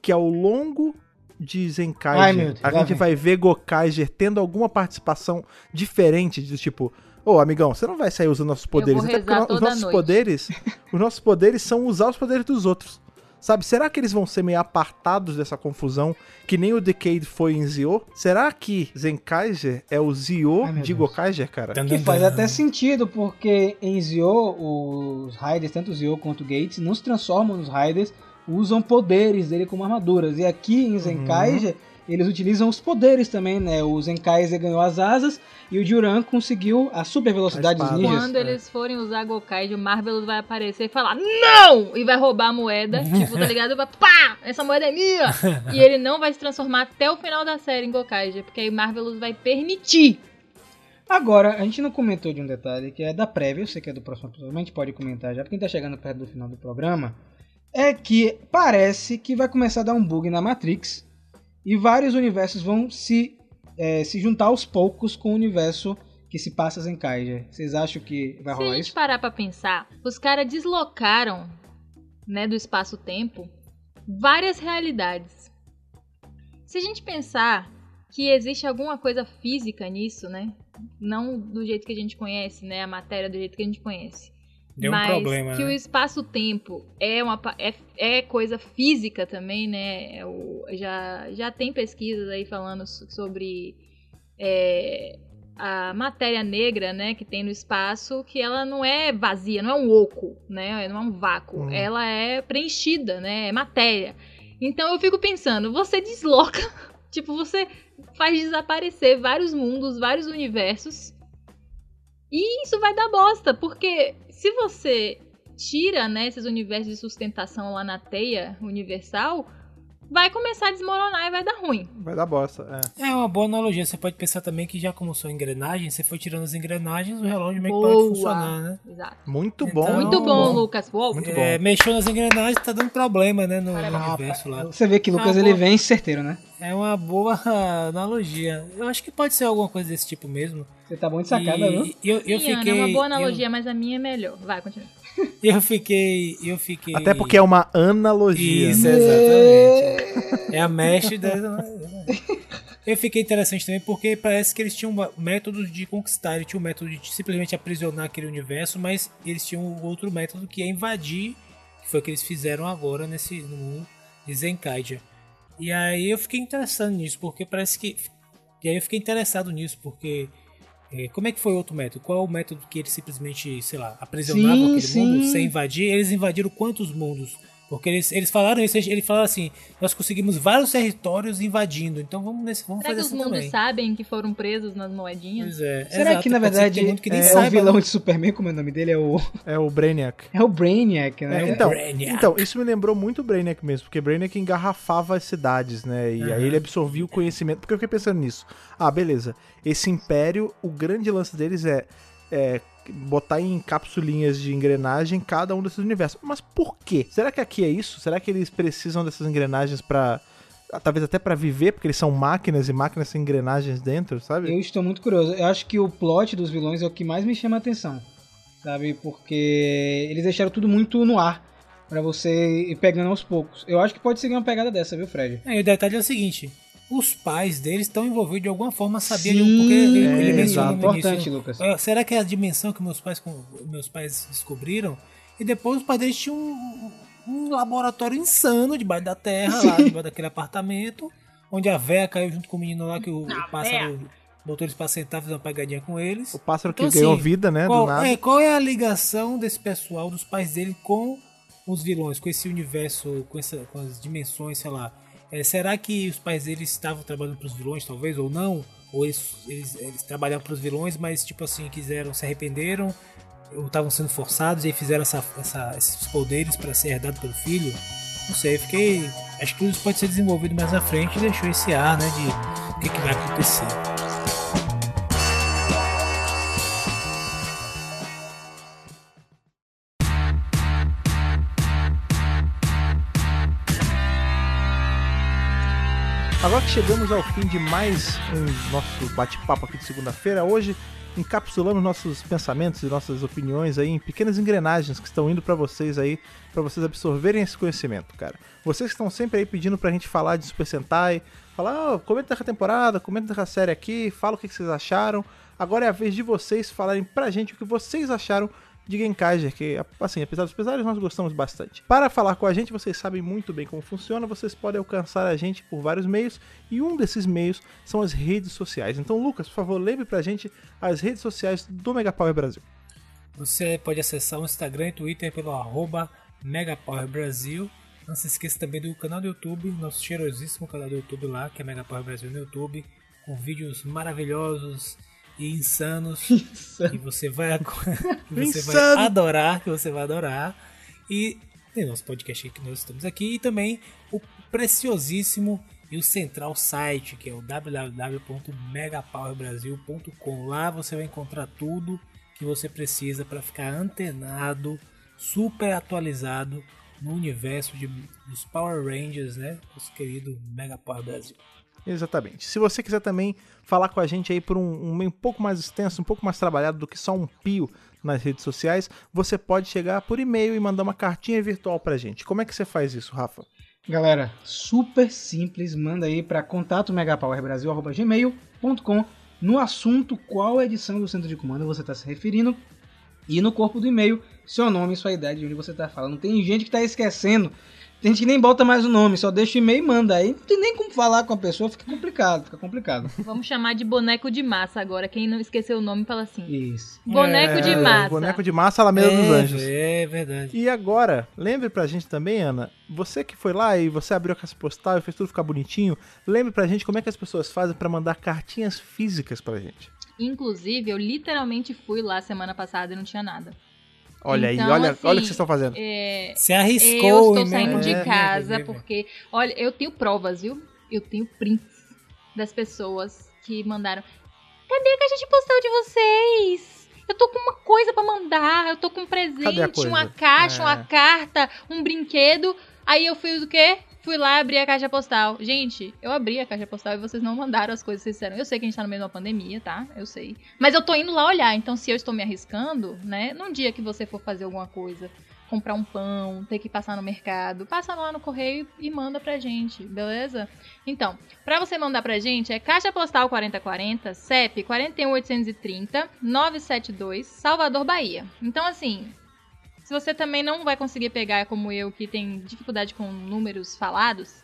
que ao longo de Zenkaiger a gente vai ver Gokaiger tendo alguma participação diferente de tipo, ô amigão, você não vai sair usando nossos poderes, vou até porque os nossos noite. poderes, os nossos poderes são usar os poderes dos outros. Sabe, será que eles vão ser meio apartados dessa confusão, que nem o Decade foi em Zio? Será que Zenkaiger é o Zio Ai, de Deus. Gokaiger, cara? Que faz até sentido, porque em Zio, os Raiders, tanto Zio quanto o Gates, não se transformam nos Raiders, usam poderes dele como armaduras. E aqui em Zenkaiger, eles utilizam os poderes também, né? O Zenkaiser ganhou as asas e o Juran conseguiu a super velocidade dos ninjas. Quando eles forem usar Gokai, o Marvelous vai aparecer e falar NÃO! E vai roubar a moeda. tipo, tá ligado? Vai, pá! Essa moeda é minha! e ele não vai se transformar até o final da série em Gokai, porque aí Marvelous vai permitir. Agora, a gente não comentou de um detalhe que é da prévia, eu sei que é do próximo episódio, mas a gente pode comentar já, porque a gente tá chegando perto do final do programa. É que parece que vai começar a dar um bug na Matrix e vários universos vão se, é, se juntar aos poucos com o universo que se passa em Kaija. Vocês acham que vai Se a rolar gente isso? parar pra pensar, os caras deslocaram, né, do espaço-tempo, várias realidades. Se a gente pensar que existe alguma coisa física nisso, né? Não do jeito que a gente conhece, né? A matéria do jeito que a gente conhece. Deu um mas problema, que né? o espaço-tempo é uma é, é coisa física também, né? É o- já, já tem pesquisas aí falando so- sobre é, a matéria negra, né, que tem no espaço, que ela não é vazia, não é um oco, né? Não é um vácuo. Hum. Ela é preenchida, né? É matéria. Então eu fico pensando, você desloca, tipo, você faz desaparecer vários mundos, vários universos. E isso vai dar bosta, porque se você tira, né, esses universos de sustentação lá na teia universal, vai começar a desmoronar e vai dar ruim. Vai dar bosta. É. É uma boa analogia. Você pode pensar também que já como são engrenagens, você foi tirando as engrenagens, o relógio meio que para de Boa. funcionar, né? Exato. Muito Então- bom. Muito bom, bom. Lucas. Uou. Muito É, bom. mexeu nas engrenagens, tá dando problema, né, no, no universo lá. Você vê que Lucas Ah, ele vem certeiro, né? É uma boa analogia. Eu acho que pode ser alguma coisa desse tipo mesmo. Você tá bom de sacada, viu? e eu, eu Sim, Ana, fiquei. é uma boa analogia, mas a minha é melhor. Vai, continua. Eu, eu fiquei. Eu fiquei. Até porque é uma analogia. Isso, né? exatamente. É a mesh da. Eu fiquei interessante também porque parece que eles tinham métodos de conquistar. Eles tinham um método de simplesmente aprisionar aquele universo, mas eles tinham outro método que é invadir, que foi o que eles fizeram agora nesse no mundo de Zenkaija. E aí eu fiquei interessado nisso, porque parece que. E aí eu fiquei interessado nisso, porque. É, como é que foi o outro método? Qual é o método que eles simplesmente, sei lá, aprisionavam Sim, aquele sim. mundo sem invadir? Eles invadiram quantos mundos? Porque eles, eles falaram isso, eles falaram assim, nós conseguimos vários territórios invadindo, então vamos, nesse, vamos Será que fazer os assim mundos também. sabem que foram presos nas moedinhas? Pois é, Será exato, que na verdade que nem é saiba, o vilão de Superman, como é o nome dele? É o, É o Brainiac. é o Brainiac, né? É o Então, Brainiac. então, isso me lembrou muito o Brainiac mesmo, porque Brainiac engarrafava as cidades, né? E aí Uhum. ele absorvia o conhecimento. Porque eu fiquei pensando nisso. Ah, beleza. Esse império, o grande lance deles é, é botar em capsulinhas de engrenagem cada um desses universos. Mas por quê? Será que aqui é isso? Será que eles precisam dessas engrenagens pra. ah, Talvez até pra viver, porque eles são máquinas e máquinas têm engrenagens dentro, sabe? Eu estou muito curioso. Eu acho que o plot dos vilões é o que mais me chama a atenção. Sabe? Porque eles deixaram tudo muito no ar. Pra você ir pegando aos poucos. Eu acho que pode seguir uma pegada dessa, viu, Fred? É, e o detalhe é o seguinte, os pais deles estão envolvidos de alguma forma, sabia de Sim, um, porque ele, é, ele no início, Importante, Lucas. Ah, será que é a dimensão que meus pais, meus pais descobriram? E depois os pais deles tinham um, um laboratório insano debaixo da terra, lá debaixo daquele apartamento, onde a véia caiu junto com o menino lá, que o, o pássaro botou eles pra sentar, fazer uma pegadinha com eles. O pássaro que Então, ganhou assim, vida, né? Qual do nada. é, qual é a ligação desse pessoal, dos pais dele, com os vilões, com esse universo, com, essa, com as dimensões, sei lá? É, será que os pais deles estavam trabalhando pros vilões, talvez, ou não? Ou eles, eles, eles trabalhavam pros vilões, mas, tipo assim, quiseram, se arrependeram, ou estavam sendo forçados e fizeram essa, essa- esses poderes para ser herdado pelo filho? Não sei, fiquei. Acho que isso pode ser desenvolvido mais à frente e deixou esse ar, né, de o que, que vai acontecer. Agora que chegamos ao fim de mais um nosso bate-papo aqui de segunda-feira, hoje encapsulamos nossos pensamentos e nossas opiniões aí em pequenas engrenagens que estão indo pra vocês aí, pra vocês absorverem esse conhecimento, cara. Vocês que estão sempre aí pedindo pra gente falar de Super Sentai, falar, oh, comenta dessa temporada, comenta dessa série aqui, fala o que vocês acharam. Agora é a vez de vocês falarem pra gente o que vocês acharam de Genkaiger, que, assim, apesar dos pesares, nós gostamos bastante. Para falar com a gente, vocês sabem muito bem como funciona, vocês podem alcançar a gente por vários meios, e um desses meios são as redes sociais. Então, Lucas, por favor, lembre pra gente as redes sociais do Megapower Brasil. Você pode acessar o Instagram e Twitter pelo arroba MegaPowerBrasil. Não se esqueça também do canal do YouTube, nosso cheirosíssimo canal do YouTube lá, que é Megapower Brasil no YouTube, com vídeos maravilhosos e insanos que você vai, que você vai Insano. adorar, que você vai adorar. E tem nosso podcast que nós estamos aqui e também o preciosíssimo e o central site, que é o www.megapowerbrasil.com. Lá você vai encontrar tudo que você precisa para ficar antenado, super atualizado no universo de, dos Power Rangers, né? Nosso querido Mega Power Brasil. Exatamente. Se você quiser também falar com a gente aí por um, um meio um pouco mais extenso, um pouco mais trabalhado do que só um pio nas redes sociais, você pode chegar por e-mail e mandar uma cartinha virtual pra gente. Como é que você faz isso, Rafa? Galera, super simples, manda aí para contato megapowerbrasil@gmail.com no assunto qual edição do centro de comando você está se referindo e no corpo do e-mail seu nome sua idade de onde você está falando. Tem gente que está esquecendo, tem gente que nem bota mais o nome, só deixa o e-mail e manda. Aí não tem nem como falar com a pessoa, fica complicado, fica complicado. Vamos chamar de boneco de massa agora. Quem não esqueceu o nome fala assim. Isso. Boneco de É, massa. Boneco de massa, Alameda dos Anjos. É verdade. E agora, lembre pra gente também, Ana, você que foi lá e você abriu a caixa postal e fez tudo ficar bonitinho, lembre pra gente como é que as pessoas fazem pra mandar cartinhas físicas pra gente. Inclusive, eu literalmente fui lá semana passada e não tinha nada. Olha Então, aí, olha, assim, olha o que vocês estão fazendo. É, Se arriscou. eu estou saindo meu? de É, casa é, porque, olha, eu tenho provas, viu? Eu tenho prints das pessoas que mandaram. Cadê a caixa de postal de vocês? Eu tô com uma coisa pra mandar, eu tô com um a presente, uma caixa, É. uma carta, um brinquedo. Aí eu fiz o quê? Fui lá abrir a caixa postal. Gente, eu abri a caixa postal e vocês não mandaram as coisas que vocês disseram. Eu sei que a gente tá no meio de uma pandemia, tá? Eu sei. Mas eu tô indo lá olhar, então se eu estou me arriscando, né? Num dia que você for fazer alguma coisa, comprar um pão, ter que passar no mercado, passa lá no correio e manda pra gente, beleza? Então, pra você mandar pra gente é Caixa Postal 4040, CEP 41830 972, Salvador, Bahia. Então, assim, se você também não vai conseguir pegar como eu, que tem dificuldade com números falados,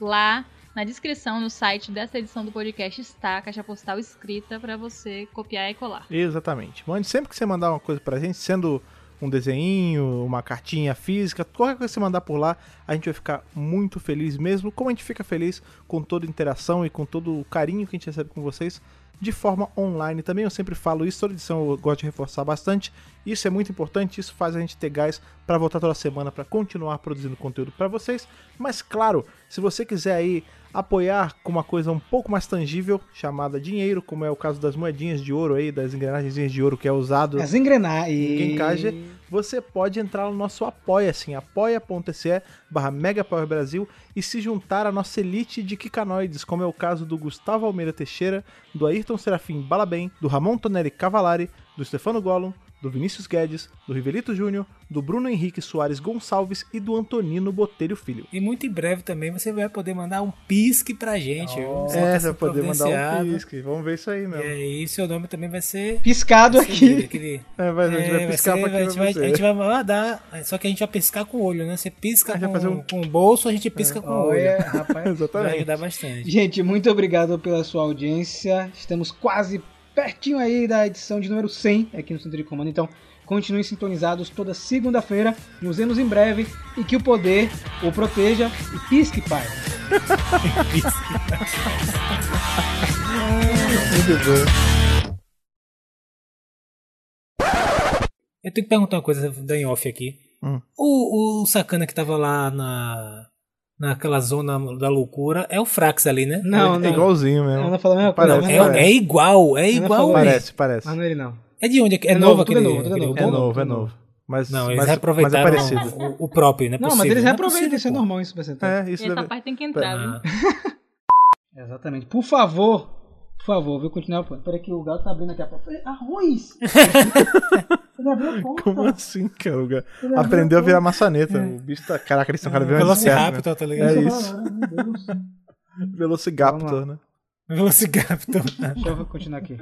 lá na descrição no site dessa edição do podcast está a caixa postal escrita pra você copiar e colar. Exatamente. Mande sempre que você mandar uma coisa pra gente, sendo um desenho, uma cartinha física, qualquer coisa que você mandar por lá, a gente vai ficar muito feliz mesmo, como a gente fica feliz com toda a interação e com todo o carinho que a gente recebe com vocês de forma online. Também eu sempre falo isso, toda edição eu gosto de reforçar bastante. Isso é muito importante, isso faz a gente ter gás para voltar toda semana para continuar produzindo conteúdo para vocês. Mas claro, se você quiser aí apoiar com uma coisa um pouco mais tangível, chamada dinheiro, como é o caso das moedinhas de ouro aí, das engrenagens de ouro que é usado As engrenagens. Caixa. você pode entrar no nosso apoia assim, apoia.se barra Brasil e se juntar à nossa elite de Kikanoides, como é o caso do Gustavo Almeida Teixeira, do Ayrton Serafim Balabem, do Ramon Tonelli Cavalari, do Stefano Gollum, do Vinícius Guedes, do Rivelito Júnior, do Bruno Henrique Soares Gonçalves e do Antonino Botelho Filho. E muito em breve também você vai poder mandar um pisque pra gente. Você É, você vai poder mandar um pisque. Vamos ver isso aí E mesmo. aí seu nome também vai ser... Piscado seguido, aqui. aquele- É, vai, a gente É, vai vai piscar ser- pra vai- gente pra vai, você. a gente vai mandar, só que a gente vai piscar com o olho, né? Você pisca com, vai fazer um- com o bolso, a gente pisca com o olho. Olha, rapaz. Vai Exatamente. ajudar bastante. Gente, muito obrigado pela sua audiência. Estamos quase pertinho aí da edição de número 100 aqui no Centro de Comando. Então, continuem sintonizados toda segunda-feira. Nos vemos em breve e que o poder o proteja e pisque, pai. Muito bom. Eu tenho que perguntar uma coisa da em off aqui. Hum. O, o sacana que tava lá na, naquela zona da loucura é o Frax ali, né? Não, é não. igualzinho mesmo. Ana falou a mesma coisa. Parece, É, mas não parece. é igual, é igual. falou mesmo. Parece, parece. Mas não é ele não. É de onde? É, É novo novo, tudo aquele, é novo, é aquele novo. É novo, é novo. Mas, Não, mas, eles mas é reaproveitaram parecido. o, o próprio, né? Não, mas eles reaproveitam, isso é normal isso, você tá? É, isso Essa deve... parte tem que entrar, viu? Ah, Exatamente. Por favor, por favor, viu? Continuar. Peraí que o gato tá abrindo aqui a porta. Arroz! Ele abriu a porta. Como assim, cara? Aprendeu a virar porta. maçaneta. O bicho tá. Caraca, eles estão cada vez mais Velociraptor, espertos, tá né? ligado? É isso. Velociraptor, né? Velociraptor. Deixa eu continuar aqui.